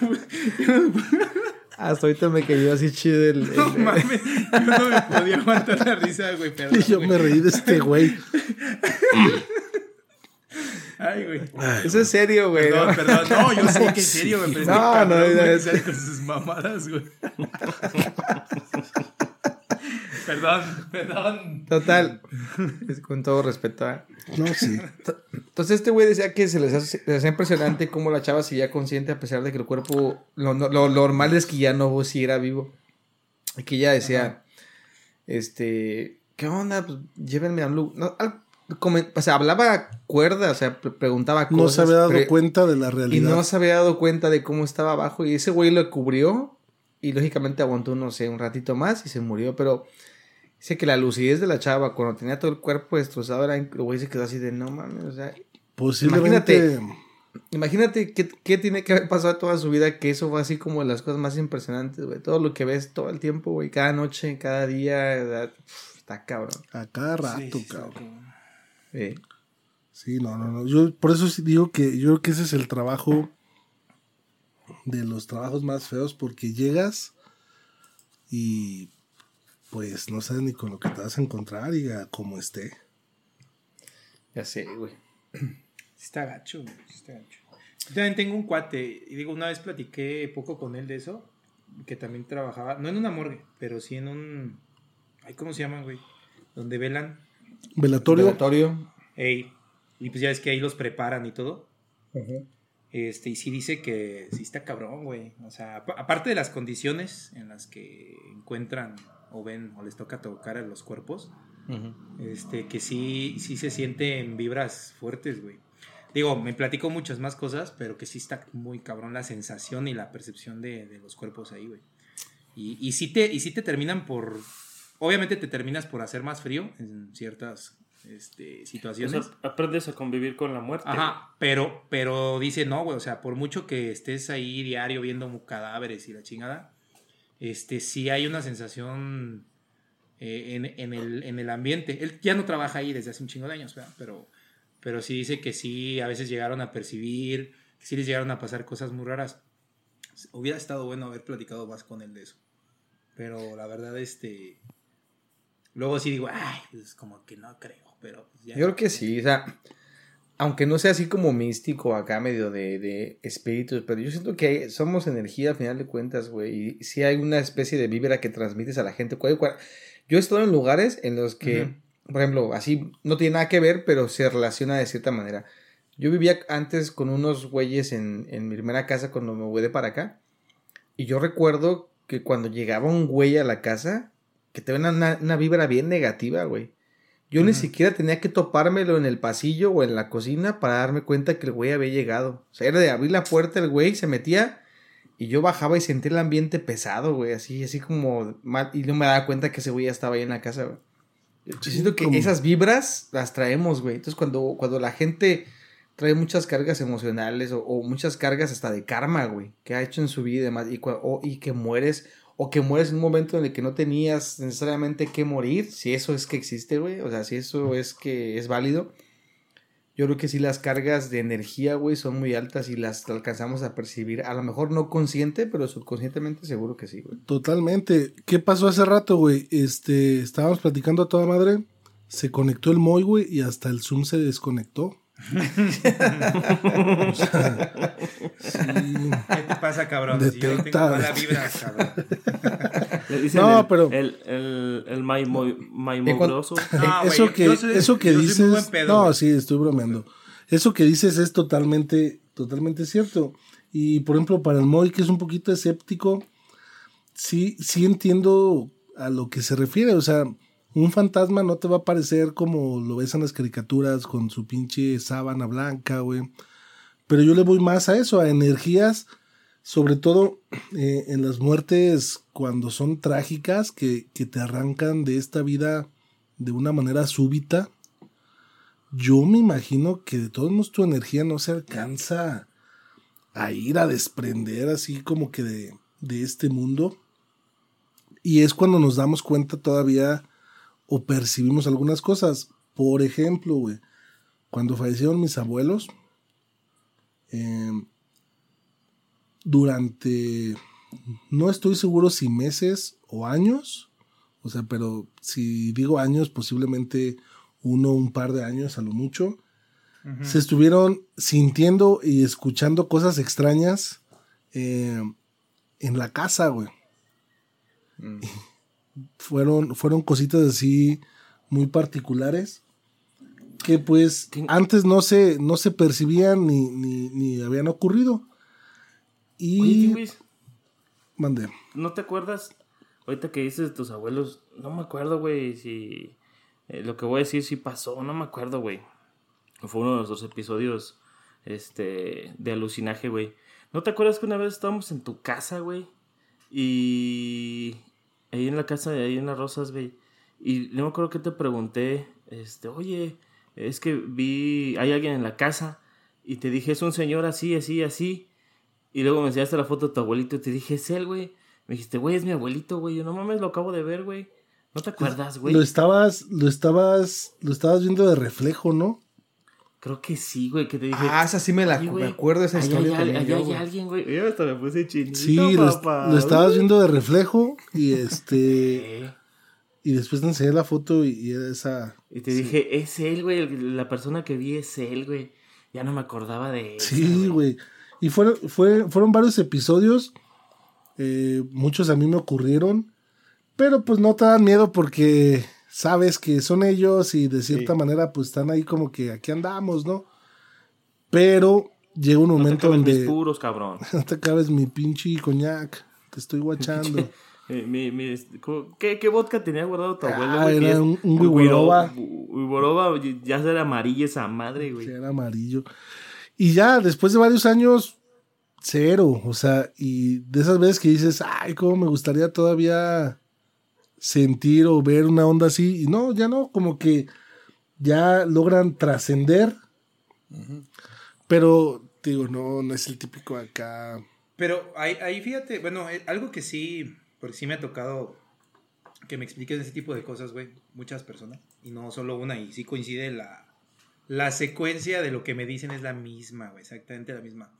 Hasta ahorita me cayó así chido el. el- no mames, yo no me podía aguantar la risa, güey, perdón. Y yo güey. me reí de este güey. Ay, güey. Eso es serio, güey. Perdón, ¿no? perdón. No, yo sé que en serio, güey. Pero No, este cabrón, no, es- sale con sus mamadas, güey. Perdón, perdón. Total. Es con todo respeto. ¿eh? No, sí. Entonces este güey decía que se les hace, les hacía impresionante cómo la chava seguía consciente a pesar de que el cuerpo, lo, lo- lo normal es que ya no siguiera vivo. Y que ella decía, este, ¿qué onda? Pues llévenme a un lugar. No, al- comen- o sea, hablaba cuerda, o sea, pre- preguntaba cosas. No se había dado cuenta de la Y realidad. no se había dado cuenta de cómo estaba abajo. Y ese güey lo cubrió. Y lógicamente aguantó, no sé, un ratito más y se murió. Pero dice que la lucidez de la chava, cuando tenía todo el cuerpo destrozado, era. El güey se quedó así de no mames. O sea, Posiblemente. imagínate qué, qué tiene que haber pasado toda su vida. Que eso fue así como de las cosas más impresionantes, güey. Todo lo que ves todo el tiempo, güey. Cada noche, cada día. está cabrón. A cada rato, Sí, sí, cabrón. Eh, Sí, no, no, no. Yo por eso sí digo que yo creo que ese es el trabajo de los trabajos más feos porque llegas y pues no sabes ni con lo que te vas a encontrar y a cómo esté. ya sé, güey. Sí Está gacho, güey. sí Está gacho. Yo también tengo un cuate. Y digo, una vez platiqué poco con él de eso. Que también trabajaba. No en una morgue, pero sí en un. Ay, ¿cómo se llaman, güey? Donde velan. Velatorio. Velatorio. Ey. Y pues ya es que ahí los preparan y todo. Este, y sí dice que sí está cabrón, güey. O sea, apa- aparte de las condiciones en las que encuentran o ven o les toca tocar a los cuerpos, este, que sí, sí se sienten vibras fuertes, güey. Digo, me platico muchas más cosas, pero que sí está muy cabrón la sensación y la percepción de, de los cuerpos ahí, güey. Y, y, sí te, y sí te terminan por... Obviamente te terminas por hacer más frío en ciertas este, situaciones. ap- aprendes a convivir con la muerte. Ajá, pero, pero dice, no, güey, o sea, por mucho que estés ahí diario viendo cadáveres y la chingada, este, sí hay una sensación eh, en, en el, en el ambiente. Él ya no trabaja ahí desde hace un chingo de años, ¿verdad? Pero, pero sí dice que sí, a veces llegaron a percibir, que sí les llegaron a pasar cosas muy raras. Hubiera estado bueno haber platicado más con él de eso. Pero la verdad, este... Luego sí digo, ay, pues como que no creo, pero... pues ya- Yo creo que sí, o sea, aunque no sea así como místico acá medio de, de espíritus, pero yo siento que somos energía al final de cuentas, güey, y sí hay una especie de vibra que transmites a la gente. Cual- cual- Yo he estado en lugares en los que, Ujú. por ejemplo, así no tiene nada que ver, pero se relaciona de cierta manera. Yo vivía antes con unos güeyes en, en mi primera casa cuando me mudé para acá, y yo recuerdo que cuando llegaba un güey a la casa, que tenía una, una vibra bien negativa, güey. Yo ni siquiera tenía que topármelo en el pasillo o en la cocina para darme cuenta que el güey había llegado. O sea, era de abrir la puerta, el güey se metía y yo bajaba y sentía el ambiente pesado, güey, así, así como mal, y no me daba cuenta que ese güey ya estaba ahí en la casa, güey. Yo siento que esas vibras las traemos, güey. Entonces, cuando, cuando la gente trae muchas cargas emocionales o, o muchas cargas hasta de karma, güey, que ha hecho en su vida y demás, y, cua- o- y que mueres, o que mueres en un momento en el que no tenías necesariamente que morir, si eso es que existe, güey, o sea, si eso es que es válido, yo creo que sí las cargas de energía, güey, son muy altas y las alcanzamos a percibir, a lo mejor no consciente, pero subconscientemente seguro que sí, güey. Totalmente. ¿Qué pasó hace rato, güey? Este, estábamos platicando a toda madre. Se conectó el Moy, güey, y hasta el Zoom se desconectó. ¿Qué te pasa, cabrón? Si yo tengo mala vibra, cabrón. Le dicen No, el, pero- El, el, el maimo- En maimogroso. No, Eh, eso güey, que, yo soy- eso que yo soy muy buen dices. pedo, no, güey. sí, estoy bromeando. Eso que dices es totalmente, totalmente cierto. Y por ejemplo, para el Moy, que es un poquito escéptico, sí, sí entiendo a lo que se refiere. O sea, un fantasma no te va a parecer como lo ves en las caricaturas con su pinche sábana blanca, güey. Pero yo le voy más a eso, a energías, sobre todo eh, en las muertes cuando son trágicas, que, que te arrancan de esta vida de una manera súbita. Yo me imagino que de todos modos tu energía no se alcanza a ir a desprender así como que de, de este mundo. Y es cuando nos damos cuenta todavía o percibimos algunas cosas. Por ejemplo, güey, cuando fallecieron mis abuelos, em, durante, no estoy seguro si meses o años, o sea, pero si digo años, posiblemente uno, un par de años a lo mucho, se estuvieron sintiendo y escuchando cosas extrañas eh, en la casa, güey. Mm. Fueron, fueron cositas así muy particulares que pues ¿Qué? antes no se, no se percibían ni, ni, ni habían ocurrido. Y Oye, mandé. ¿no te acuerdas? Ahorita que dices de tus abuelos, no me acuerdo, güey, si eh, lo que voy a decir si pasó, no me acuerdo, güey. Fue uno de nuestros episodios este de alucinaje, güey. ¿No te acuerdas que una vez estábamos en tu casa, güey? Y ahí en la casa ahí en las rosas, güey. Y no me acuerdo que te pregunté, este, oye, es que vi, hay alguien en la casa y te dije, es un señor así, así, así. Y luego me enseñaste la foto de tu abuelito y te dije, es él, güey. Me dijiste, güey, es mi abuelito, güey. Yo no mames, lo acabo de ver, güey. ¿No te acuerdas, güey? Lo estabas, lo estabas, lo estabas viendo de reflejo, ¿no? Creo que sí, güey, que te dije. Ah, esa sí me la "Ay, güey, me acuerdo de esa historia allá yo, hay alguien, güey. Yo hasta me puse chinito, Sí, lo, papá. lo estabas viendo de reflejo y este y después te enseñé la foto y, y era esa. Y te dije, es él, güey. La persona que vi es él, güey. Ya no me acordaba de esa, Sí, güey. Y fueron, fue, fueron varios episodios. eh, muchos a mí me ocurrieron. Pero pues no te dan miedo porque sabes que son ellos y de cierta Sí. manera pues están ahí como que aquí andamos, ¿no? Pero llega un No te momento acabes mis donde puros, cabrón. no te acabes mi pinche coñac. Te estoy guachando. Mi- mi- ¿qué, ¿Qué vodka tenía guardado tu abuelo, Ah, güey? Era un- un Wiboroba. Wiboro- Wiboroba, ya era amarilla esa madre, güey. Sí, era amarillo. Y ya, después de varios años, cero. O sea, y de esas veces que dices, ay, cómo me gustaría todavía sentir o ver una onda así. Y no, ya no, como que ya logran trascender. Pero, digo, no, no es el típico acá. Pero ahí, ahí fíjate, bueno, eh, algo que sí, porque sí me ha tocado que me expliquen ese tipo de cosas, güey, muchas personas, y no solo una, y sí coincide la, la secuencia de lo que me dicen es la misma, güey, exactamente la misma.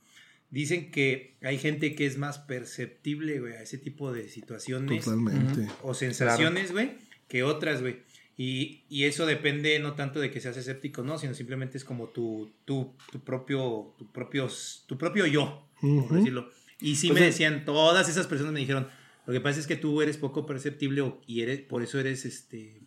Dicen que hay gente que es más perceptible, güey, a ese tipo de situaciones Totalmente. o sensaciones, güey, que otras, güey. Y, y eso depende no tanto de que seas escéptico, no, sino simplemente es como tu, tu, tu propio, tu propio, tu propio yo, por decirlo. Y sí Pues me es- decían, todas esas personas me dijeron, lo que pasa es que tú eres poco perceptible o- y eres, por eso eres este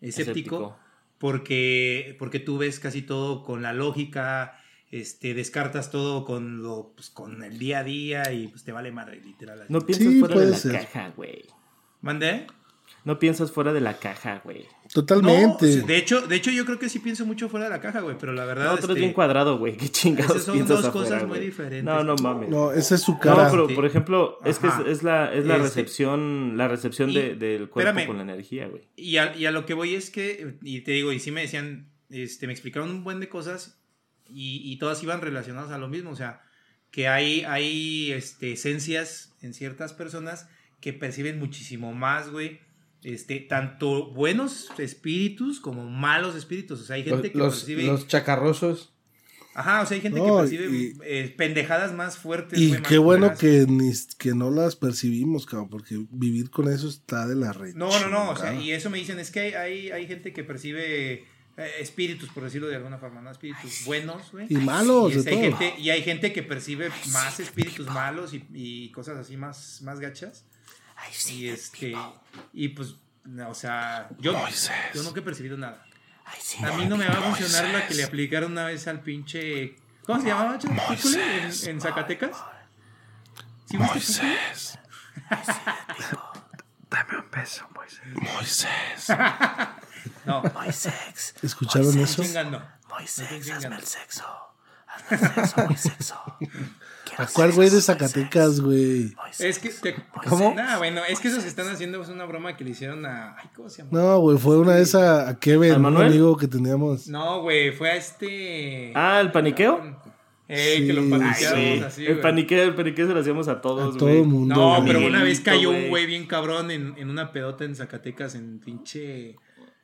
escéptico, porque, porque tú ves casi todo con la lógica, este, descartas todo con lo, pues, con el día a día y pues te vale madre, literal. No piensas Sí, fuera de la ser. caja, güey. ¿Mandé? No piensas fuera de la caja, güey. Totalmente. No, de hecho, de hecho yo creo que sí pienso mucho fuera de la caja, güey, pero la verdad No, tú eres este, bien cuadrado, güey. Qué chingados esas son piensas dos afuera, cosas muy güey? diferentes. No, no mames. no, esa es su No, cara. pero Sí. por ejemplo, es que es, es la, es la Este- recepción, la recepción Y- de- del cuerpo espérame. con la energía, güey. Y a, y a lo que voy es que, y te digo, y sí me decían, este, me explicaron un buen de cosas y, y todas iban relacionadas a lo mismo, o sea, que hay, hay este, esencias en ciertas personas que perciben muchísimo más, güey, este, tanto buenos espíritus como malos espíritus, o sea, hay gente Los, que los, percibe... los chacarrosos. Ajá, o sea, hay gente No, que percibe y- eh, pendejadas más fuertes. Y qué bueno que, ni, que no las percibimos, cabrón, porque vivir con eso está de la red. No, no, no, o sea, y eso me dicen, es que hay, hay, hay gente que percibe eh, espíritus, por decirlo de alguna forma, ¿no? Espíritus buenos, güey. Y malos, Y, es- de hay todo. gente, y hay gente que percibe más espíritus malos y, y cosas así más, más gachas. Y este, y pues, no, o sea, yo, yo nunca he percibido nada. A mí no me va a funcionar la que le aplicaron una vez al pinche. ¿Cómo se llamaba? ¿Pícule? En, en Zacatecas. ¿Sí Pícule? Dame un beso, Moisés. No, ¿Escucharon eso? no. Hazme el sexo. Hazme el sexo, muy sexo. ¿A cuál güey de Zacatecas, güey? Es que. te- ¿Cómo? Nah, bueno, es que esos que están haciendo es una broma que le hicieron a. Ay, ¿cómo se llama? No, güey, fue una de esas a Kevin, ¿A un Manuel? amigo que teníamos. No, güey, fue a este. Ah, el paniqueo. Eh, que lo Sí, paniqueamos Sí, así. el güey. paniqueo, el paniqueo se lo hacíamos a A todos, todo güey. el mundo. No, güey. pero una vez cayó un güey. güey bien cabrón en, en una pedota en Zacatecas, en pinche.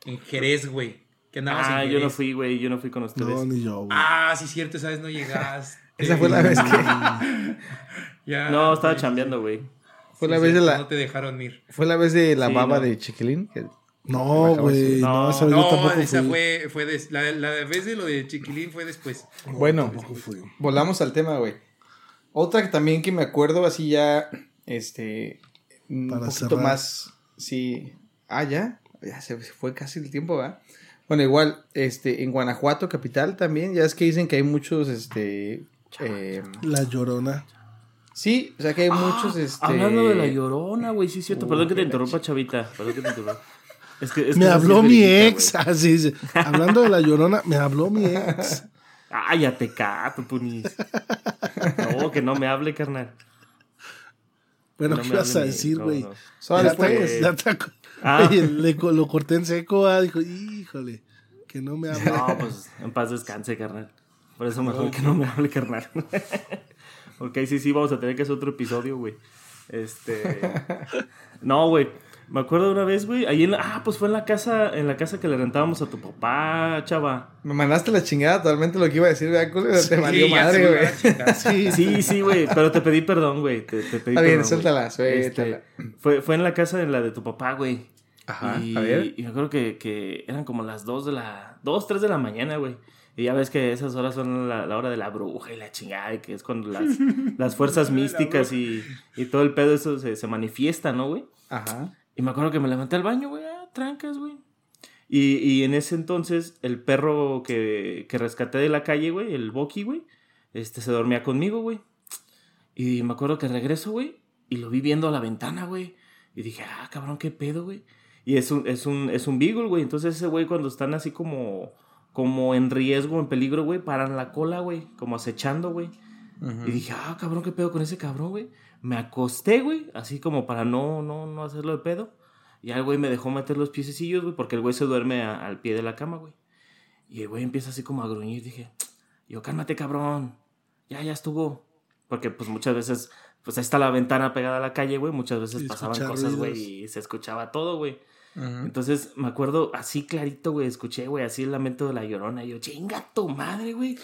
En Jerez, güey. Que andabas Ah, en yo no fui, güey, yo no fui con ustedes. No, ni yo, güey. Ah, sí, cierto, esa vez no llegaste. Esa fue la vez que. Ya, No, estaba chambeando, güey. Fue sí, la vez de la. No te dejaron ir. Fue la vez de la Sí, baba no. de Chiquilín. que- No, güey. No, No, esa vez yo No, tampoco esa fui. fue, fue des- la, la vez de lo de Chiquilín fue después. Bueno, fui. volvamos al tema, güey. Otra que también que me acuerdo así ya, este, un Para poquito cerrar. más, sí, ah, ya, ya se fue casi el tiempo, ¿va? Bueno, igual, este, en Guanajuato, capital también, ya es que dicen que hay muchos, este, eh, La llorona. sí, o sea que hay muchos, este... Ah, Hablando de la llorona, güey, sí es cierto. Uh, Perdón que te interrumpa, chavita. Perdón que te interrumpa. Es que, es que Me habló mi ex. Así dice. Hablando de la llorona, me habló mi ex. Ah, ya te cato, punis. No, que no me hable, carnal. Bueno, No ¿qué ibas a decir, no, güey? no. Solo Ya ya te Ah. Le lo corté en seco, ah, dijo, híjole, que no me hable. No, pues en paz descanse, carnal. Por eso mejor que no me hable, carnal. Ahí sí, sí, vamos a tener que hacer otro episodio, güey. Este. No, güey. Me acuerdo de una vez, güey. Ahí en la... Ah, pues fue en la casa, en la casa que le rentábamos a tu papá, chava. me mandaste la chingada totalmente lo que iba a decir, ¿verdad, culo? Te valió Sí, madre, güey. Sí, Sí, sí, güey. Pero te pedí perdón, güey. Te, te pedí Está bien, perdón, suéltala, güey. suéltala. Este, fue, fue en la casa de la de tu papá, güey. Ajá, y, a ver. y me acuerdo que, que eran como las 2 de la... 2, 3 de la mañana, güey. Y ya ves que esas horas son la, la hora de la bruja y la chingada, y que es cuando las, las fuerzas místicas y, y todo el pedo eso se, se manifiesta, ¿no, güey? Ajá. Y me acuerdo que me levanté al baño, güey, ah, trancas, güey. Y, y en ese entonces, el perro que, que rescaté de la calle, güey, el Boki, güey, este, se dormía conmigo, güey. Y me acuerdo que regreso, güey, y lo vi viendo a la ventana, güey. Y dije, ah, cabrón, qué pedo, güey. Y es un, es un, es un beagle, güey. Entonces ese güey cuando están así como, como en riesgo, en peligro, güey, paran la cola, güey, como acechando, güey. Y dije, ah, cabrón, qué pedo con ese cabrón, güey. Me acosté, güey, así como para no, no, no hacerlo de pedo. Y el güey me dejó meter los piececillos, güey, porque el güey se duerme a- al pie de la cama, güey. Y el güey empieza así como a gruñir. Dije, yo, cálmate, cabrón. Ya, ya estuvo. Porque, pues, muchas veces, pues, ahí está la ventana pegada a la calle, güey. Muchas veces Y pasaban cosas, güey, y se escuchaba todo, güey. Entonces, me acuerdo así clarito, güey, escuché, güey, así el lamento de la llorona. Y yo, chinga tu madre, güey.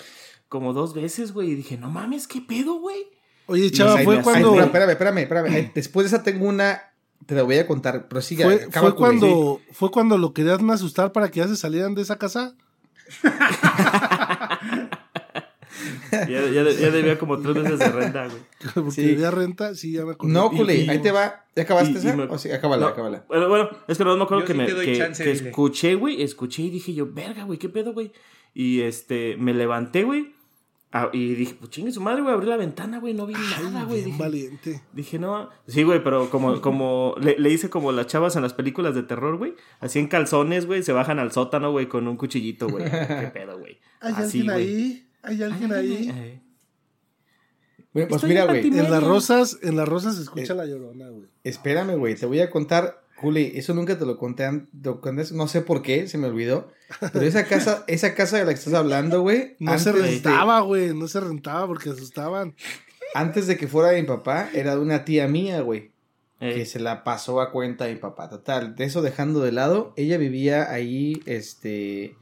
Como dos veces, güey. Y dije, no mames, ¿qué pedo, güey? Oye, chava, fue me cuando. Ay, espérame, espérame, espérame. Después de esa tengo una, te la voy a contar, pero siga. Fue, acaba, fue cuando fue cuando lo querían asustar para que ya se salieran de esa casa. Ya, ya, ya debía como tres veces de renta, güey. Porque Sí. debía renta, sí, ya me acordé. No, culé, ahí te va. ¿Ya acabaste y- y esa? me- O sí, acábala, No, acábala. Bueno, bueno, es que no me acuerdo Yo que, sí me, te doy que- chance, que escuché, güey, escuché y dije yo, verga, güey, ¿qué pedo, güey? Y este, me levanté, güey, ah, y dije, pues chingue su madre, güey, abrí la ventana, güey, no vi nada, güey. bien Dije, valiente. dije, no, sí, güey, pero como, como, le, le hice como las chavas en las películas de terror, güey, así en calzones, güey, se bajan al sótano, güey, con un cuchillito, güey. ¿Qué pedo, güey? ¿Hay Así, alguien güey. ahí? ¿Hay alguien ahí? Eh, Güey, Pues Estoy mira, güey. En las rosas, en las rosas se escucha Eh. la llorona, güey. Espérame, güey. Te voy a contar, Juli. Eso nunca te lo conté. an- lo conté- No sé por qué, se me olvidó. Pero esa casa, esa casa de la que estás hablando, güey. No se antes de- rentaba, güey, no se rentaba porque asustaban. antes de que fuera de mi papá, era de una tía mía, güey. eh, que se la pasó a cuenta de mi papá. Total, de eso dejando de lado, ella vivía ahí, este,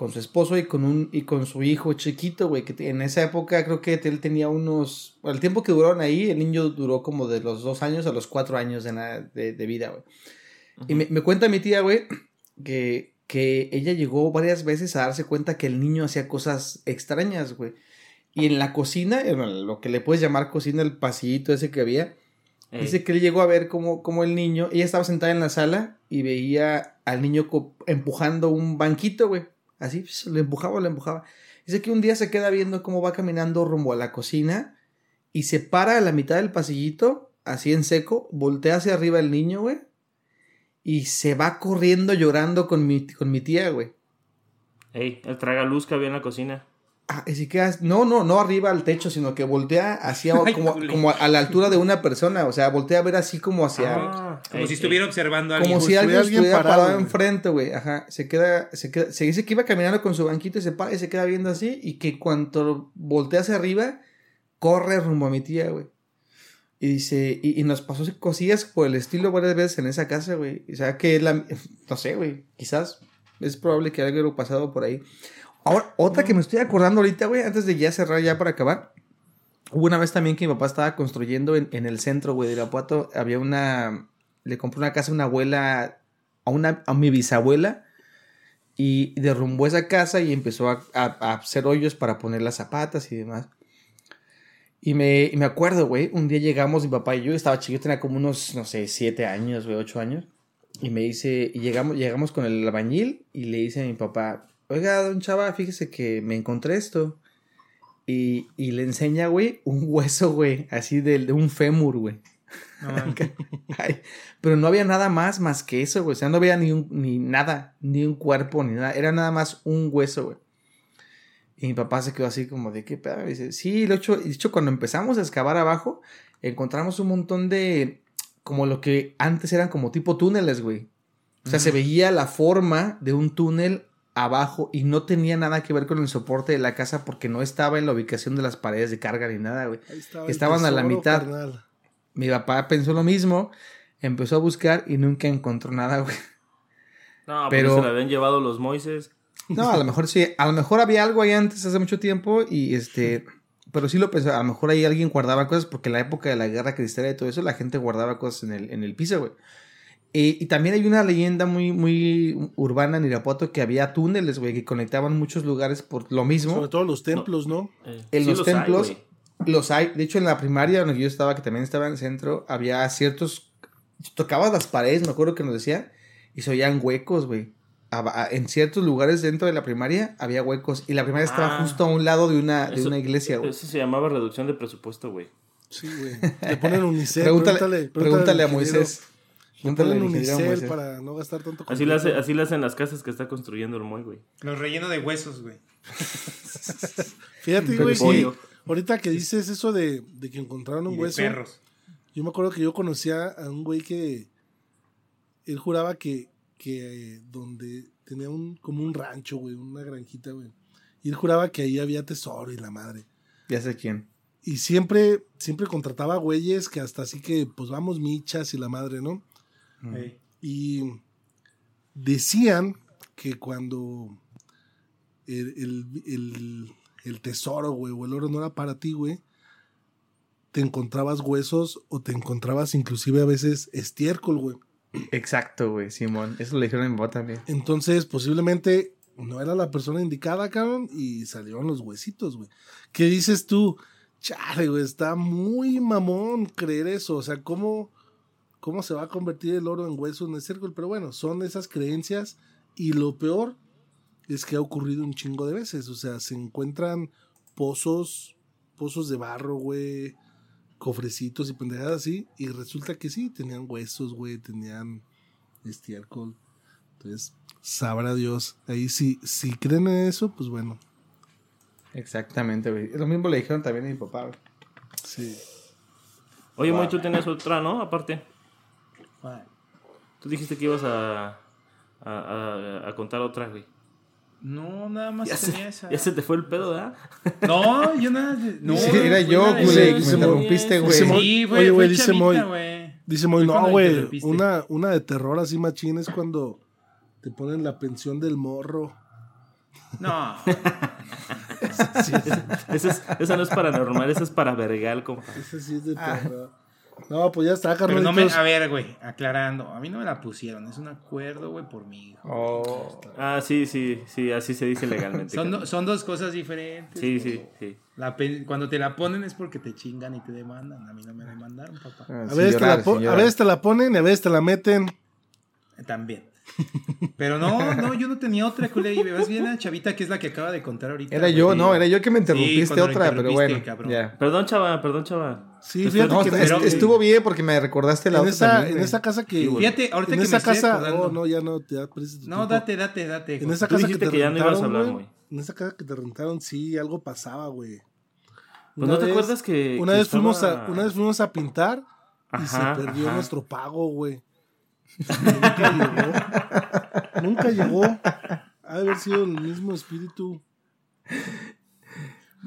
con su esposo y con un y con su hijo chiquito, güey, que en esa época creo que él tenía unos, el tiempo que duraron ahí, el niño duró como de los dos años a los cuatro años de, de, de vida, güey. Y me, me cuenta mi tía, güey, que, que ella llegó varias veces a darse cuenta que el niño hacía cosas extrañas, güey. Y en la cocina, en lo que le puedes llamar cocina, el pasillito ese que había, Ey. dice que él llegó a ver cómo, cómo el niño, ella estaba sentada en la sala y veía al niño empujando un banquito, güey. Así, pss, lo empujaba, lo empujaba. Dice que un día se queda viendo cómo va caminando rumbo a la cocina y se para a la mitad del pasillito, así en seco, voltea hacia arriba el niño, güey. Y se va corriendo llorando con mi, con mi tía, güey. Ey, el tragaluz que había en la cocina. Ah, y no, no, no arriba al techo, sino que voltea hacia Ay, como, como a la altura de una persona, o sea, voltea a ver así como hacia, Ah, Como si estuviera observando a como alguien. si si alguien estuviera parado, enfrente, güey, ajá, se queda, se queda, se dice que iba caminando con su banquito y se para y se queda viendo así, y que cuando voltea hacia arriba, corre rumbo a mi tía, güey. Y dice, y, y nos pasó cosillas por el estilo varias veces en esa casa, güey. O sea, que la, no sé, güey, quizás es probable que algo pasado por ahí. Ahora, otra que me estoy acordando ahorita, güey, antes de ya cerrar, ya para acabar. Hubo una vez también que mi papá estaba construyendo en, en el centro, güey, de Irapuato. Había una. Le compró una casa a una abuela, a, una, a mi bisabuela. Y derrumbó esa casa y empezó a, a- a hacer hoyos para poner las zapatas y demás. Y me, y me acuerdo, güey, un día llegamos, mi papá y yo, estaba chiquito, tenía como unos, no sé, siete años, güey, ocho años. Y me dice, y llegamos, llegamos con el albañil y le dice a mi papá, oiga, don Chava, fíjese que me encontré esto. Y, y le enseña, güey, un hueso, güey, así de, de un fémur, güey. No. Ay, pero no había nada más más que eso, güey. O sea, no había ni, un- ni nada, ni un cuerpo, ni nada. Era nada más un hueso, güey. Y mi papá se quedó así como de qué pedo. Y dice, sí, de hecho, de hecho, cuando empezamos a excavar abajo, encontramos un montón de, como lo que antes eran como tipo túneles, güey. O sea, se veía la forma de un túnel abajo y no tenía nada que ver con el soporte de la casa porque no estaba en la ubicación de las paredes de carga ni nada, güey. Ahí estaba Estaban a la mitad. carnal. Mi papá pensó lo mismo, empezó a buscar y nunca encontró nada, güey. No, Pero- pero se la habían llevado los Moises. No, a lo mejor sí, a lo mejor había algo ahí antes, hace mucho tiempo, y este, pero sí lo pensó, a lo mejor ahí alguien guardaba cosas, porque en la época de la guerra cristiana y todo eso, la gente guardaba cosas en el, en el piso, güey. Eh, y también hay una leyenda muy, muy urbana en Irapuato que había túneles, güey, que conectaban muchos lugares por lo mismo. Sobre todo los templos, ¿no? Eh, En sí los templos. Los hay, de hecho en la primaria donde yo estaba, que también estaba en el centro, había ciertos, tocabas las paredes, me acuerdo que nos decía, y se oían huecos, güey. En ciertos lugares dentro de la primaria había huecos, y la primaria estaba Ah. justo a un lado de una, de Eso- una iglesia, güey. Eso se llamaba reducción de presupuesto, güey. Sí, güey. Le ponen unicel. Pregúntale, pregúntale, pregúntale a. Moisés. Ponen ingeniero unicel para no gastar tanto Así le, hace, así le hacen las casas que está construyendo el Moy, güey. Los relleno de huesos, güey. Fíjate, güey, sí. Ahorita que dices eso de, de que encontraron Y un de hueso. perros. Yo me acuerdo que yo conocía a un güey que él juraba que, que eh, donde tenía un como un rancho, güey, una granjita, güey. Y él juraba que ahí había tesoro y la madre. Ya sé quién. Y siempre, siempre contrataba güeyes que hasta así que, pues vamos michas y la madre, ¿no? Y decían que cuando el, el- el- el tesoro, güey, o el oro no era para ti, güey, te encontrabas huesos o te encontrabas inclusive a veces estiércol, güey. Exacto, güey, Simón. Eso lo dijeron a mi también. Entonces, posiblemente no era la persona indicada, cabrón, y salieron los huesitos, güey. ¿Qué dices tú? Chale, güey, está muy mamón creer eso. O sea, ¿cómo, ¿cómo se va a convertir el oro en huesos en el círculo? Pero bueno, son esas creencias. Y lo peor es que ha ocurrido un chingo de veces. O sea, se encuentran pozos, pozos de barro, güey, cofrecitos y pendejadas así. Y resulta que sí, tenían huesos, güey, tenían estiércol. Entonces, sabrá Dios. Ahí sí, si creen en eso, pues bueno. Exactamente, güey. Lo mismo le dijeron también a mi papá, güey. Sí. Oye, Moy, tú tenías otra, ¿no? Aparte. Tú dijiste que ibas a, a, a- a contar otra, güey. No, nada más Ya tenía se, esa. ya se te fue el pedo, ¿verdad? No, yo nada. de- No, Sí, era yo, güey, que me interrumpiste, güey. Sí, Oye, güey, güey, fue dice Moy. güey. Dice Moy, no, güey. Una, una de terror así machín es cuando te ponen la pensión del morro. No, Esa, es- esa no es paranormal, esa es para vergal, compa. Esa sí es de Ah. No, pues ya está, carnalitos. no me, a ver, güey, aclarando, a mí no me la pusieron, es un acuerdo, güey, por mí. hijo. Oh. Ah, sí, sí, sí, así se dice legalmente. Son, do- son dos cosas diferentes. Sí, sí, sí. La cuando te la ponen es porque te chingan y te demandan. A mí no me demandaron, papá. Ah, A sin veces, te la a veces te la ponen y a veces te la meten. También. Pero no, no, yo no tenía otra culé. Y vas bien a Chavita, que es la que acaba de contar ahorita. Era güey. yo, no, era yo que me interrumpiste otra, pero bueno. Perdón, chava, perdón, chava. Sí, Después- fíjate No, que est- pero- estuvo bien porque me recordaste la en otra esa, también, en esa casa que. Fíjate, ahorita en que esa me casa. Oh, no, ya no, ya prestes tu No, tiempo. date, date, date. En esa Tú casa que te que ya no ibas a rentaron, hablar, güey. güey. En esa casa que te rentaron, sí, algo pasaba, güey. Pues Una no te vez- acuerdas que. Una que vez, fuimos a, una vez fuimos a pintar y Ajá, se perdió ajá. nuestro pago, güey. Nunca llegó. Nunca llegó. Ha de haber sido el mismo espíritu.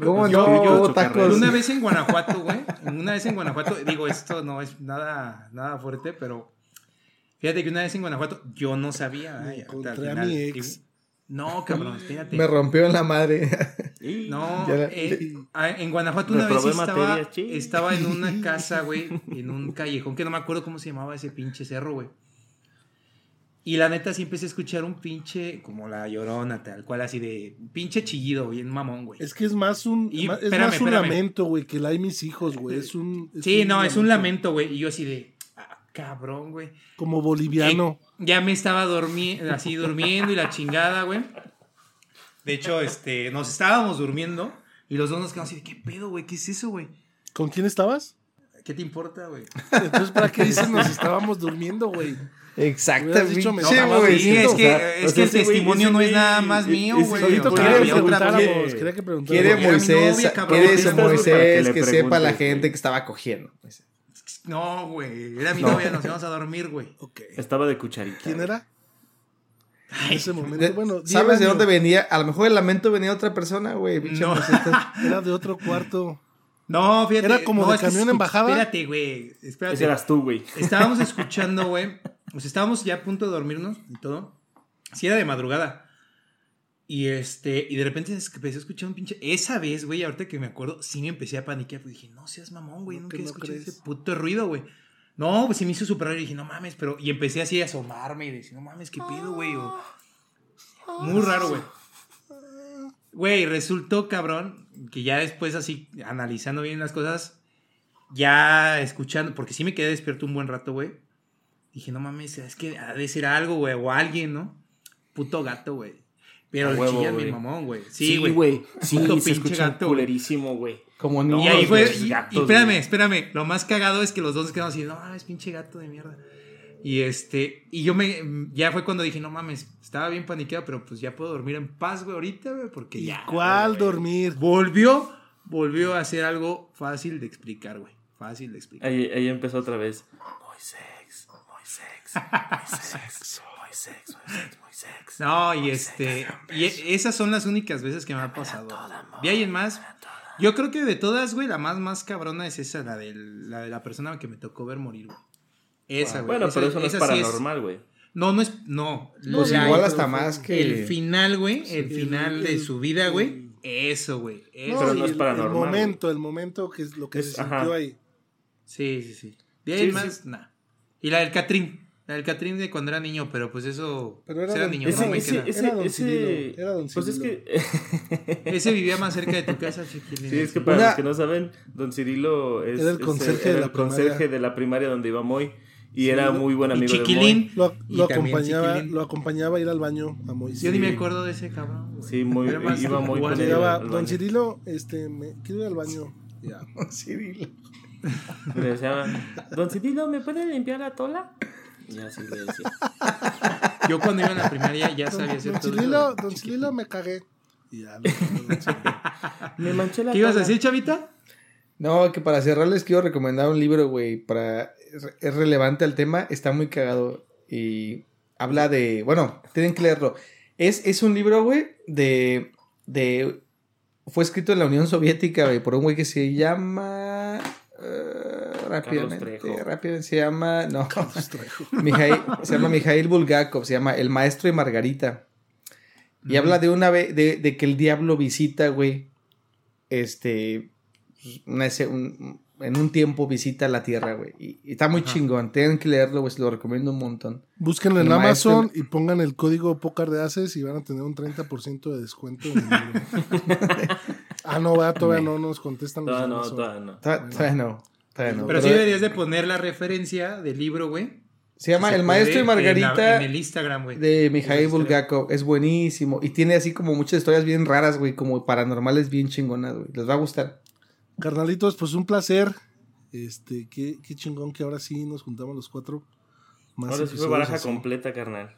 ¿Cómo Yo- no? yo- tacos. Una vez en Guanajuato, güey. Una vez en Guanajuato, digo, esto no es nada, nada fuerte, pero fíjate que una vez en Guanajuato yo no sabía. Me ay, encontré al a final, mi ex. No, cabrón, espérate. Me rompió en la madre. No, la- eh, ah, en Guanajuato una vez estaba, estaba en una casa, güey, en un callejón que no me acuerdo cómo se llamaba ese pinche cerro, güey. Y la neta sí empecé a escuchar un pinche, como la llorona, tal cual, así de pinche chillido, bien mamón, güey. Es que es más un, Y- es espérame, más un espérame. lamento, güey, que la hay mis hijos, güey. Es un. Sí, no, es un lamento, güey. Y yo así de, ah, cabrón, güey. Como boliviano. Eh, ya me estaba durmiendo, así durmiendo y la chingada, güey. De hecho, este, nos estábamos durmiendo y los dos nos quedamos así de, ¿qué pedo, güey? ¿Qué es eso, güey? ¿Con quién estabas? ¿Qué te importa, güey? Entonces, ¿para qué dices nos estábamos durmiendo, güey? Exactamente. dicho, me Sí, güey. Sí, es o que, sea, es o que sea, el testimonio no es nada más mío, güey. Que. Quiere mi Moisés, novia, cabrón. quiere que Moisés que sepa la gente que estaba cogiendo. pues. No, güey. Era mi novia, nos íbamos a dormir, güey. Ok. Estaba de cucharita. ¿Quién era? En ese momento, bueno, ¿Sabes de dónde venía? A lo mejor el lamento venía de otra persona, güey. No. Era de otro cuarto. No, fíjate. ¿Era como no, de camión escuch- embajada? Espérate, güey. Espérate. Ese eras tú, güey. Estábamos escuchando, güey. O sea, estábamos ya a punto de dormirnos y todo. Sí, era de madrugada. Y este, y de repente empecé a escuchar un pinche. Esa vez, güey, ahorita que me acuerdo, sí me empecé a paniquear. Pues dije, no seas mamón, güey, ¿Cómo no crees? ese puto ruido, güey. No, pues se me hizo súper raro y dije, no mames, pero. Y empecé así a asomarme y decir, no mames, ¿qué pedo, güey? O- Muy raro, güey. Güey, resultó, cabrón, que ya después así, analizando bien las cosas, ya escuchando, porque sí me quedé despierto un buen rato, güey. Dije, no mames, es que ha de ser algo, güey, o alguien, ¿no? Puto gato, güey. Pero el chilla mi güey. mamón, güey. Sí, güey. Sí, Puto se pinche escucha gato, güey. culerísimo, güey. Como Y niños. ahí fue, y, gatos, y espérame, güey. espérame. Lo más cagado es que los dos quedamos así, no mames, pinche gato de mierda. Y este, y yo me, ya fue cuando dije, no mames, estaba bien paniqueado, pero pues ya puedo dormir en paz, güey, ahorita, güey, porque ¿Y ya. cuál güey. dormir? Volvió, volvió a ser algo fácil de explicar, güey. Fácil de explicar. Ahí, ahí empezó otra vez. Moisés, Moisés, Moisés, Moisés, Moisés, Moisés. No, y este, y e- esas son las únicas veces que me ha pasado. ¿Vi alguien más? Yo creo que de todas, güey, la más, más cabrona es esa, la, del, la de la persona que me tocó ver morir, güey. Esa, güey. Bueno, Esa- pero eso no es sí paranormal, güey. No, no es. No. Pues La- igual hasta más que. El final, güey. El Sí, final el- de el- su vida, güey. Eso, güey. Eso. Pero no es el- paranormal, El momento, el momento que es lo que Es- se ajá. sintió ahí. Sí, sí, sí. De ahí Sí, más, nah. Y la del Catrín. La del Catrín de cuando era niño, pero pues eso. Pero era pues, era don- niño, Ese, no me ese, queda. ese, Era don ese- Cirilo, era don Pues es que. Ese vivía más cerca de tu casa, chiquilín. Sí, es que para Una- los que no saben, don Cirilo es, Era el es conserje de la el conserje primaria. de la primaria donde iba Moy. Y Sí, era lo- muy buen Y amigo de Chiquilín. Lo, Y lo también acompañaba, Chiquilín. lo acompañaba a ir al baño a Moisés. Yo ni me acuerdo de ese cabrón. Moy. Sí, muy, iba muy con Llegaba, don baño. Cirilo, este, me quiero ir al baño. Ya. Cirilo. Le decía, don Cirilo, ¿me puede limpiar la tola? Y así le decía. Yo cuando iba en la primaria ya Don, sabía hacer don todo Cirilo, eso. don Cirilo, me cagué. Y ya, lo- don Cirilo. Me manché la ¿Qué ibas a decir, chavita? No, que para cerrar les quiero recomendar un libro, güey, para es, relevante al tema, está muy cagado y habla de, bueno, tienen que leerlo. Es, es un libro, güey, de, de, fue escrito en la Unión Soviética, güey, por un güey que se llama, eh, rápidamente, rápidamente se llama, no, Mijail, se llama Mijail Bulgakov, se llama El Maestro y Margarita. Y habla de una vez, de, de que el diablo visita, güey, este, una ese- un- en un tiempo visita la Tierra, güey. Y, y está muy chingón. Tienen que leerlo, güey. Se lo recomiendo un montón. Búsquenlo en maestro- Amazon y pongan el código Pócar de Haces y van a tener un 30% de descuento. en el libro. ah, no, va, todavía no nos contestan los No, todavía no. Todavía todavía no. Todavía no. Pero sí deberías de poner la referencia del libro, güey. Se llama Se El Maestro y puede en la- Margarita En, el Instagram, güey. de el Bulgakov. Es buenísimo. Y tiene así como muchas historias bien raras, güey. Como paranormales bien chingonas, güey. Les va a gustar. Carnalitos, pues un placer. Este, qué, qué chingón que ahora sí nos juntamos los cuatro. Más Ahora sí fue baraja así. completa, carnal.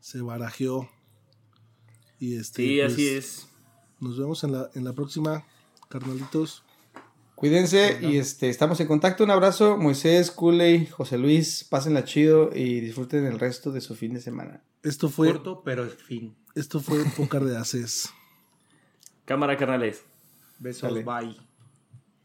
Se barajeó. Y este, Sí, pues, así es. Nos vemos en la, en la próxima, carnalitos. Cuídense y este, estamos en contacto. Un abrazo. Moisés, Culey, José Luis. Pásenla chido y disfruten el resto de su fin de semana. Esto fue, Corto, pero fin. esto fue Pócar de Haces. Cámara, carnales. Besos, Dale. bye.